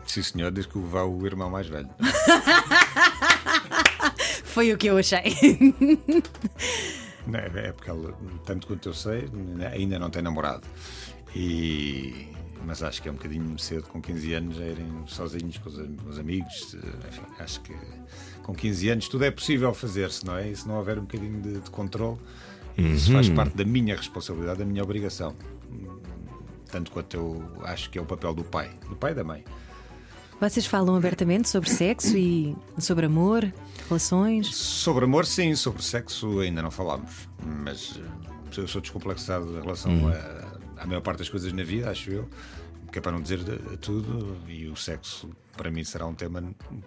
Sim, senhor, diz que vá o irmão mais velho. Foi o que eu achei. Não, É porque ela, tanto quanto eu sei, ainda não tem namorado. E, mas acho que é um bocadinho cedo, com 15 anos, a irem sozinhos com os, am- com os amigos. Enfim, acho que com 15 anos tudo é possível fazer-se, não é? E se não houver um bocadinho de, de controle, isso faz parte da minha responsabilidade, da minha obrigação. Tanto quanto eu acho que é o papel do pai, do pai e da mãe. Vocês falam abertamente sobre sexo e sobre amor, relações. Sobre amor, sim, sobre sexo ainda não falámos, mas eh, eu sou descomplexado em relação a- à maior parte das coisas na vida, acho eu, que é para não dizer de- tudo, e o sexo para mim será um tema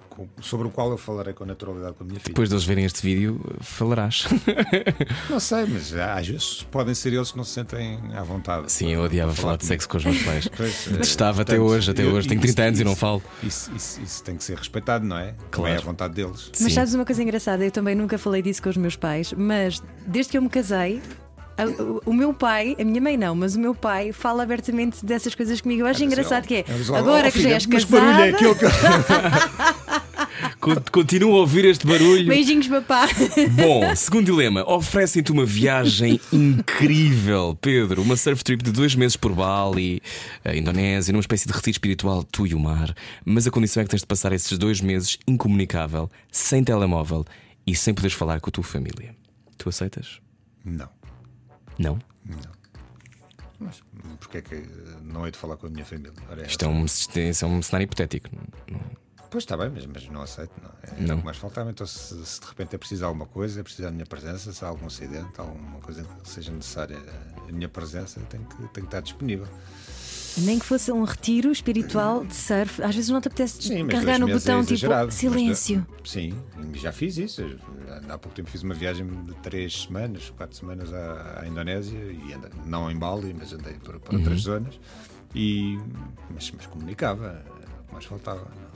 com- sobre o qual eu falarei com naturalidade com a minha filha. Depois deles verem este vídeo, falarás. Não sei, mas às vezes podem ser eles que não se sentem à vontade. Sim, eu odiava falar de sexo com os meus pais. Pois, eh, Estava até hoje, até eu- hoje. Tenho isso- 30 anos e não isso- falo. Isso, isso- isso tem que ser respeitado, não é? Claro. Não é a vontade deles. Sim. Mas sabes uma coisa engraçada? Eu também nunca falei disso com os meus pais, mas desde que eu me casei. O- meu pai, a minha mãe não, mas o meu pai fala abertamente dessas coisas comigo. Eu acho engraçado que é. Lá, Agora "Oh, que já filha, és mas que barulho é casada. aquele que eu- Con- Continuo a ouvir este barulho. Beijinhos, papá. Bom, segundo dilema, oferecem-te uma viagem incrível, Pedro. Uma surf trip de dois meses por Bali, a Indonésia, numa espécie de retiro espiritual, tu e o mar. Mas a condição é que tens de passar esses dois meses incomunicável, sem telemóvel e sem poderes falar com a tua família. Tu aceitas? Não. Não? Mas porquê é que não hei de falar com a minha família? Ora, é Isto é um, isto é um cenário hipotético. Pois está bem, mas, mas não aceito. Não. É Não. mais faltava. Então, se, se de repente é preciso alguma coisa, é preciso da minha presença, se há algum acidente, alguma coisa que seja necessária a minha presença, tenho que, tenho que estar disponível. Nem que fosse um retiro espiritual de surf. Às vezes não te apetece Sim, mas carregar no botão é tipo mas, silêncio. Sim, já fiz isso. Há pouco tempo fiz uma viagem de três semanas, quatro semanas à, à Indonésia, e anda, não em Bali, mas andei por, por outras zonas, e, mas, mas comunicava, o que mais faltava. não.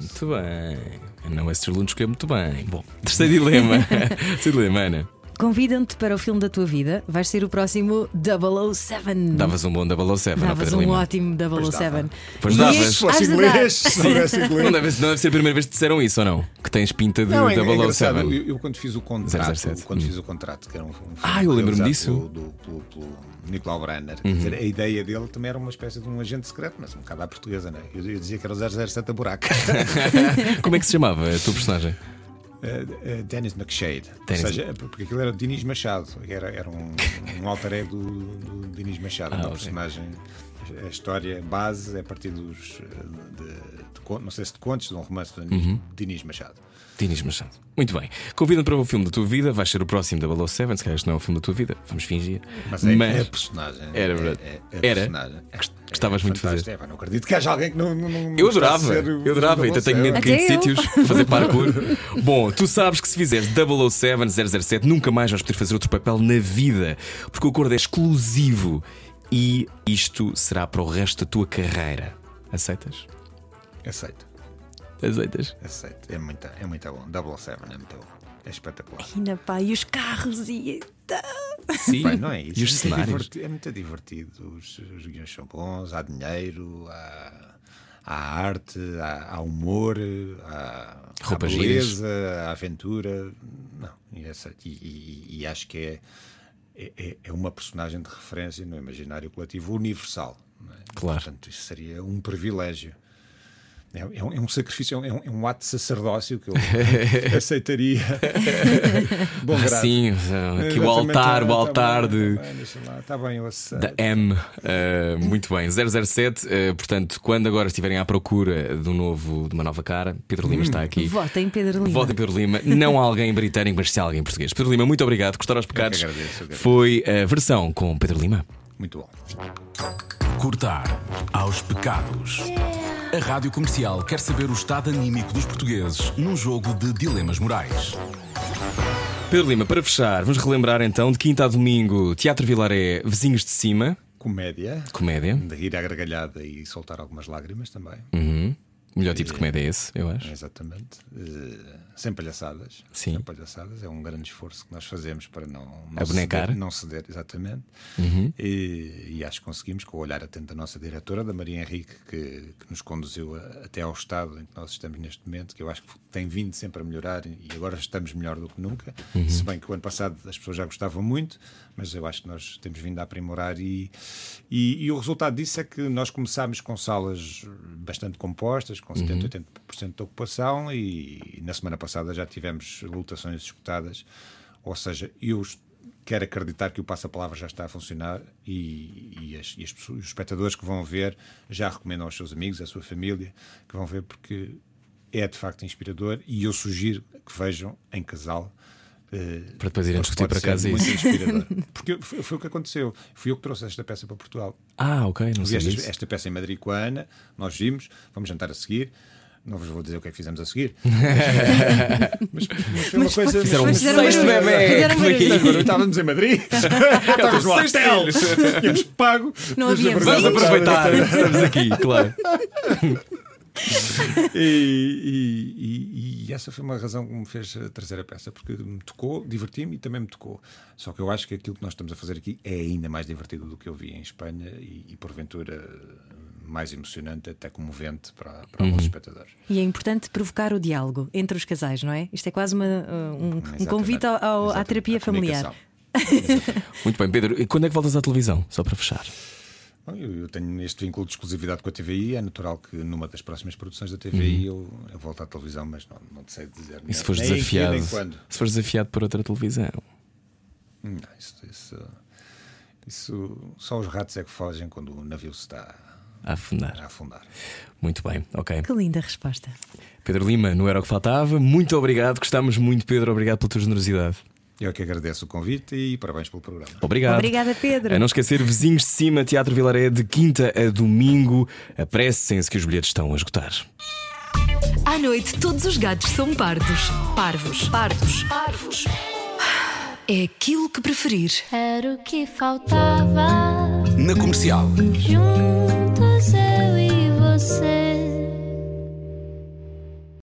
Muito bem. Não, esse aluno escolheu muito bem. Bom, terceiro dilema. terceiro dilema, Ana. Convidam-te para o filme da tua vida. Vais ser o próximo 007. Davas um bom 007, não, Davas um Lima? ótimo 007. Pois E davas. este, Se fosse has de inglês, se não houvesse inglês. Não deve, não deve ser a primeira vez que disseram isso ou não? Que tens pinta de Não, é, é engraçado. 007. Eu, eu quando fiz o contrato, 007, quando hum. fiz o contrato, que era um, um filme Ah, eu lembro-me realizado disso. Uhum. Pelo, do- pelo, pelo Nicolau Brenner. Quer dizer, a ideia dele também era uma espécie de um agente secreto, mas um bocado à portuguesa, não é? Eu, eu dizia que era o 007 a buraco. Como é que se chamava a tua personagem? Uh, uh, Dennis McShade. Dennis- Ou seja, porque aquilo era o Dinis Machado, era, era um, um alter ego do, do Dinis Machado, Ah, uma ok. personagem. A história base é a partir dos. De, de con- não sei se de contos, de um romance do Uhum. Dinis Machado. Dinis Machado. Muito bem. Convido-te para o filme da tua vida. Vais ser o próximo da 007. Se calhar este não é o filme da tua vida. Vamos fingir. Mas é, é a personagem. Era é, verdade. é, é a Era? personagem. É, Gostavas muito de fazer. É, não acredito que haja alguém que não. não, não Eu adorava, eu adorava, ainda tenho medo de cair de sítios, fazer parkour. Bom, tu sabes que se fizeres 007, 007, nunca mais vais poder fazer outro papel na vida, porque o acordo é exclusivo e isto será para o resto da tua carreira. Aceitas? Aceito, Aceitas? aceito. É muito, é muito bom. Double Seven é muito bom. É espetacular. Ainda pá, e os carros e. Sim. Bem, não é isso. E os é, muito cenários? é muito divertido. Os, os guiões são bons, há dinheiro, há, há arte, há, há humor, há, há beleza, há aventura. Não, e, essa- e- e- e acho que é, é, é- é uma personagem de referência no imaginário coletivo universal. não é? Claro. Portanto, isso seria um privilégio. É, é um, é um sacrifício, é um, é um ato de sacerdócio que eu aceitaria. Bom grado. Sim, aqui o altar, o tá altar bem, de. Tá bem, deixa lá, tá bem, eu aceito. Da M, Uh, muito bem, 007. uh, portanto, quando agora estiverem à procura de, um novo, de uma nova cara, Pedro Lima está aqui. Vota em Pedro Lima. Votem Pedro Lima, não alguém britânico, mas se alguém português. Pedro Lima, muito obrigado. Gostaram aos pecados? agradeço, eu agradeço. Foi a versão com Pedro Lima. Muito bom. Cortar aos pecados. A Rádio Comercial quer saber o estado anímico dos portugueses num jogo de dilemas morais. Pedro Lima, para fechar, vamos relembrar então de quinta a domingo, Teatro Vilaré, Vizinhos de Cima, Comédia. comédia. De rir à gargalhada e soltar algumas lágrimas também. Uhum. O melhor tipo de comédia é esse, eu acho. Exatamente. Eh, sem palhaçadas. Sim. Sem palhaçadas. É um grande esforço que nós fazemos para não, não Abonecar. Ceder, não ceder, exatamente. E, e acho que conseguimos, com o olhar atento da nossa diretora, da Maria Henrique, que, que nos conduziu a- até ao estado em que nós estamos neste momento, que eu acho que tem vindo sempre a melhorar e agora estamos melhor do que nunca. Se bem que o ano passado as pessoas já gostavam muito, mas eu acho que nós temos vindo a aprimorar e, e, e o resultado disso é que nós começámos com salas bastante compostas, com 70, 80% de ocupação e, na semana passada já tivemos lotações escutadas, ou seja, eu quero acreditar que o Passa-Palavra já está a funcionar e, e as- e as pessoas- os espectadores que vão ver já recomendam aos seus amigos, à sua família, que vão ver porque é de facto inspirador e eu sugiro que vejam em casal. eh, Para depois irem discutir para casa isso. Porque foi, foi o que aconteceu. Fui eu que trouxe esta peça para Portugal. Ah, ok, não sei esta, esta peça em Madrid com a Ana, nós vimos, vamos jantar a seguir. Não vos vou dizer o que é que fizemos a seguir. mas, mas foi uma coisa. Fizeram um mas- sexto bebê. Estávamos em Madrid, estávamos no hotel, tínhamos pago. Não Mas, havia Vamos aproveitar, estamos aqui, claro. E, e- e- e essa foi uma razão que me fez trazer a peça, porque me tocou, diverti-me e também me tocou. Só que eu acho que aquilo que nós estamos a fazer aqui é ainda mais divertido do que eu vi em Espanha e, e porventura mais emocionante, até comovente para, para alguns espectadores. E é importante provocar o diálogo entre os casais, não é? Isto é quase uma, um, um convite ao- ao- à terapia familiar. Muito bem, Pedro, e quando é que voltas à televisão? Só para fechar. Bom, Eu, eu tenho este vínculo de exclusividade com a TVI. É natural que numa das próximas produções da TVI eu, eu volte à televisão, mas não, não te sei dizer. E se fores nem em que, desafiado? nem quando. Se fores desafiado por outra televisão? Não, isso, isso, isso- só os ratos é que fogem quando o navio se está A afundar. a afundar. Muito bem, ok. Que linda resposta. Pedro Lima, não era o que faltava. Muito obrigado, gostámos muito, Pedro. Obrigado pela tua generosidade. Eu que agradeço o convite e parabéns pelo programa. Obrigado. Obrigada, Pedro. A não esquecer, vizinhos de cima, Teatro Vilaré, de quinta a domingo. Apressem-se que os bilhetes estão a esgotar. À noite, todos os gatos são pardos. Parvos. Pardos. Parvos. É aquilo que preferir. Era o que faltava. Na comercial. Juntos eu e você.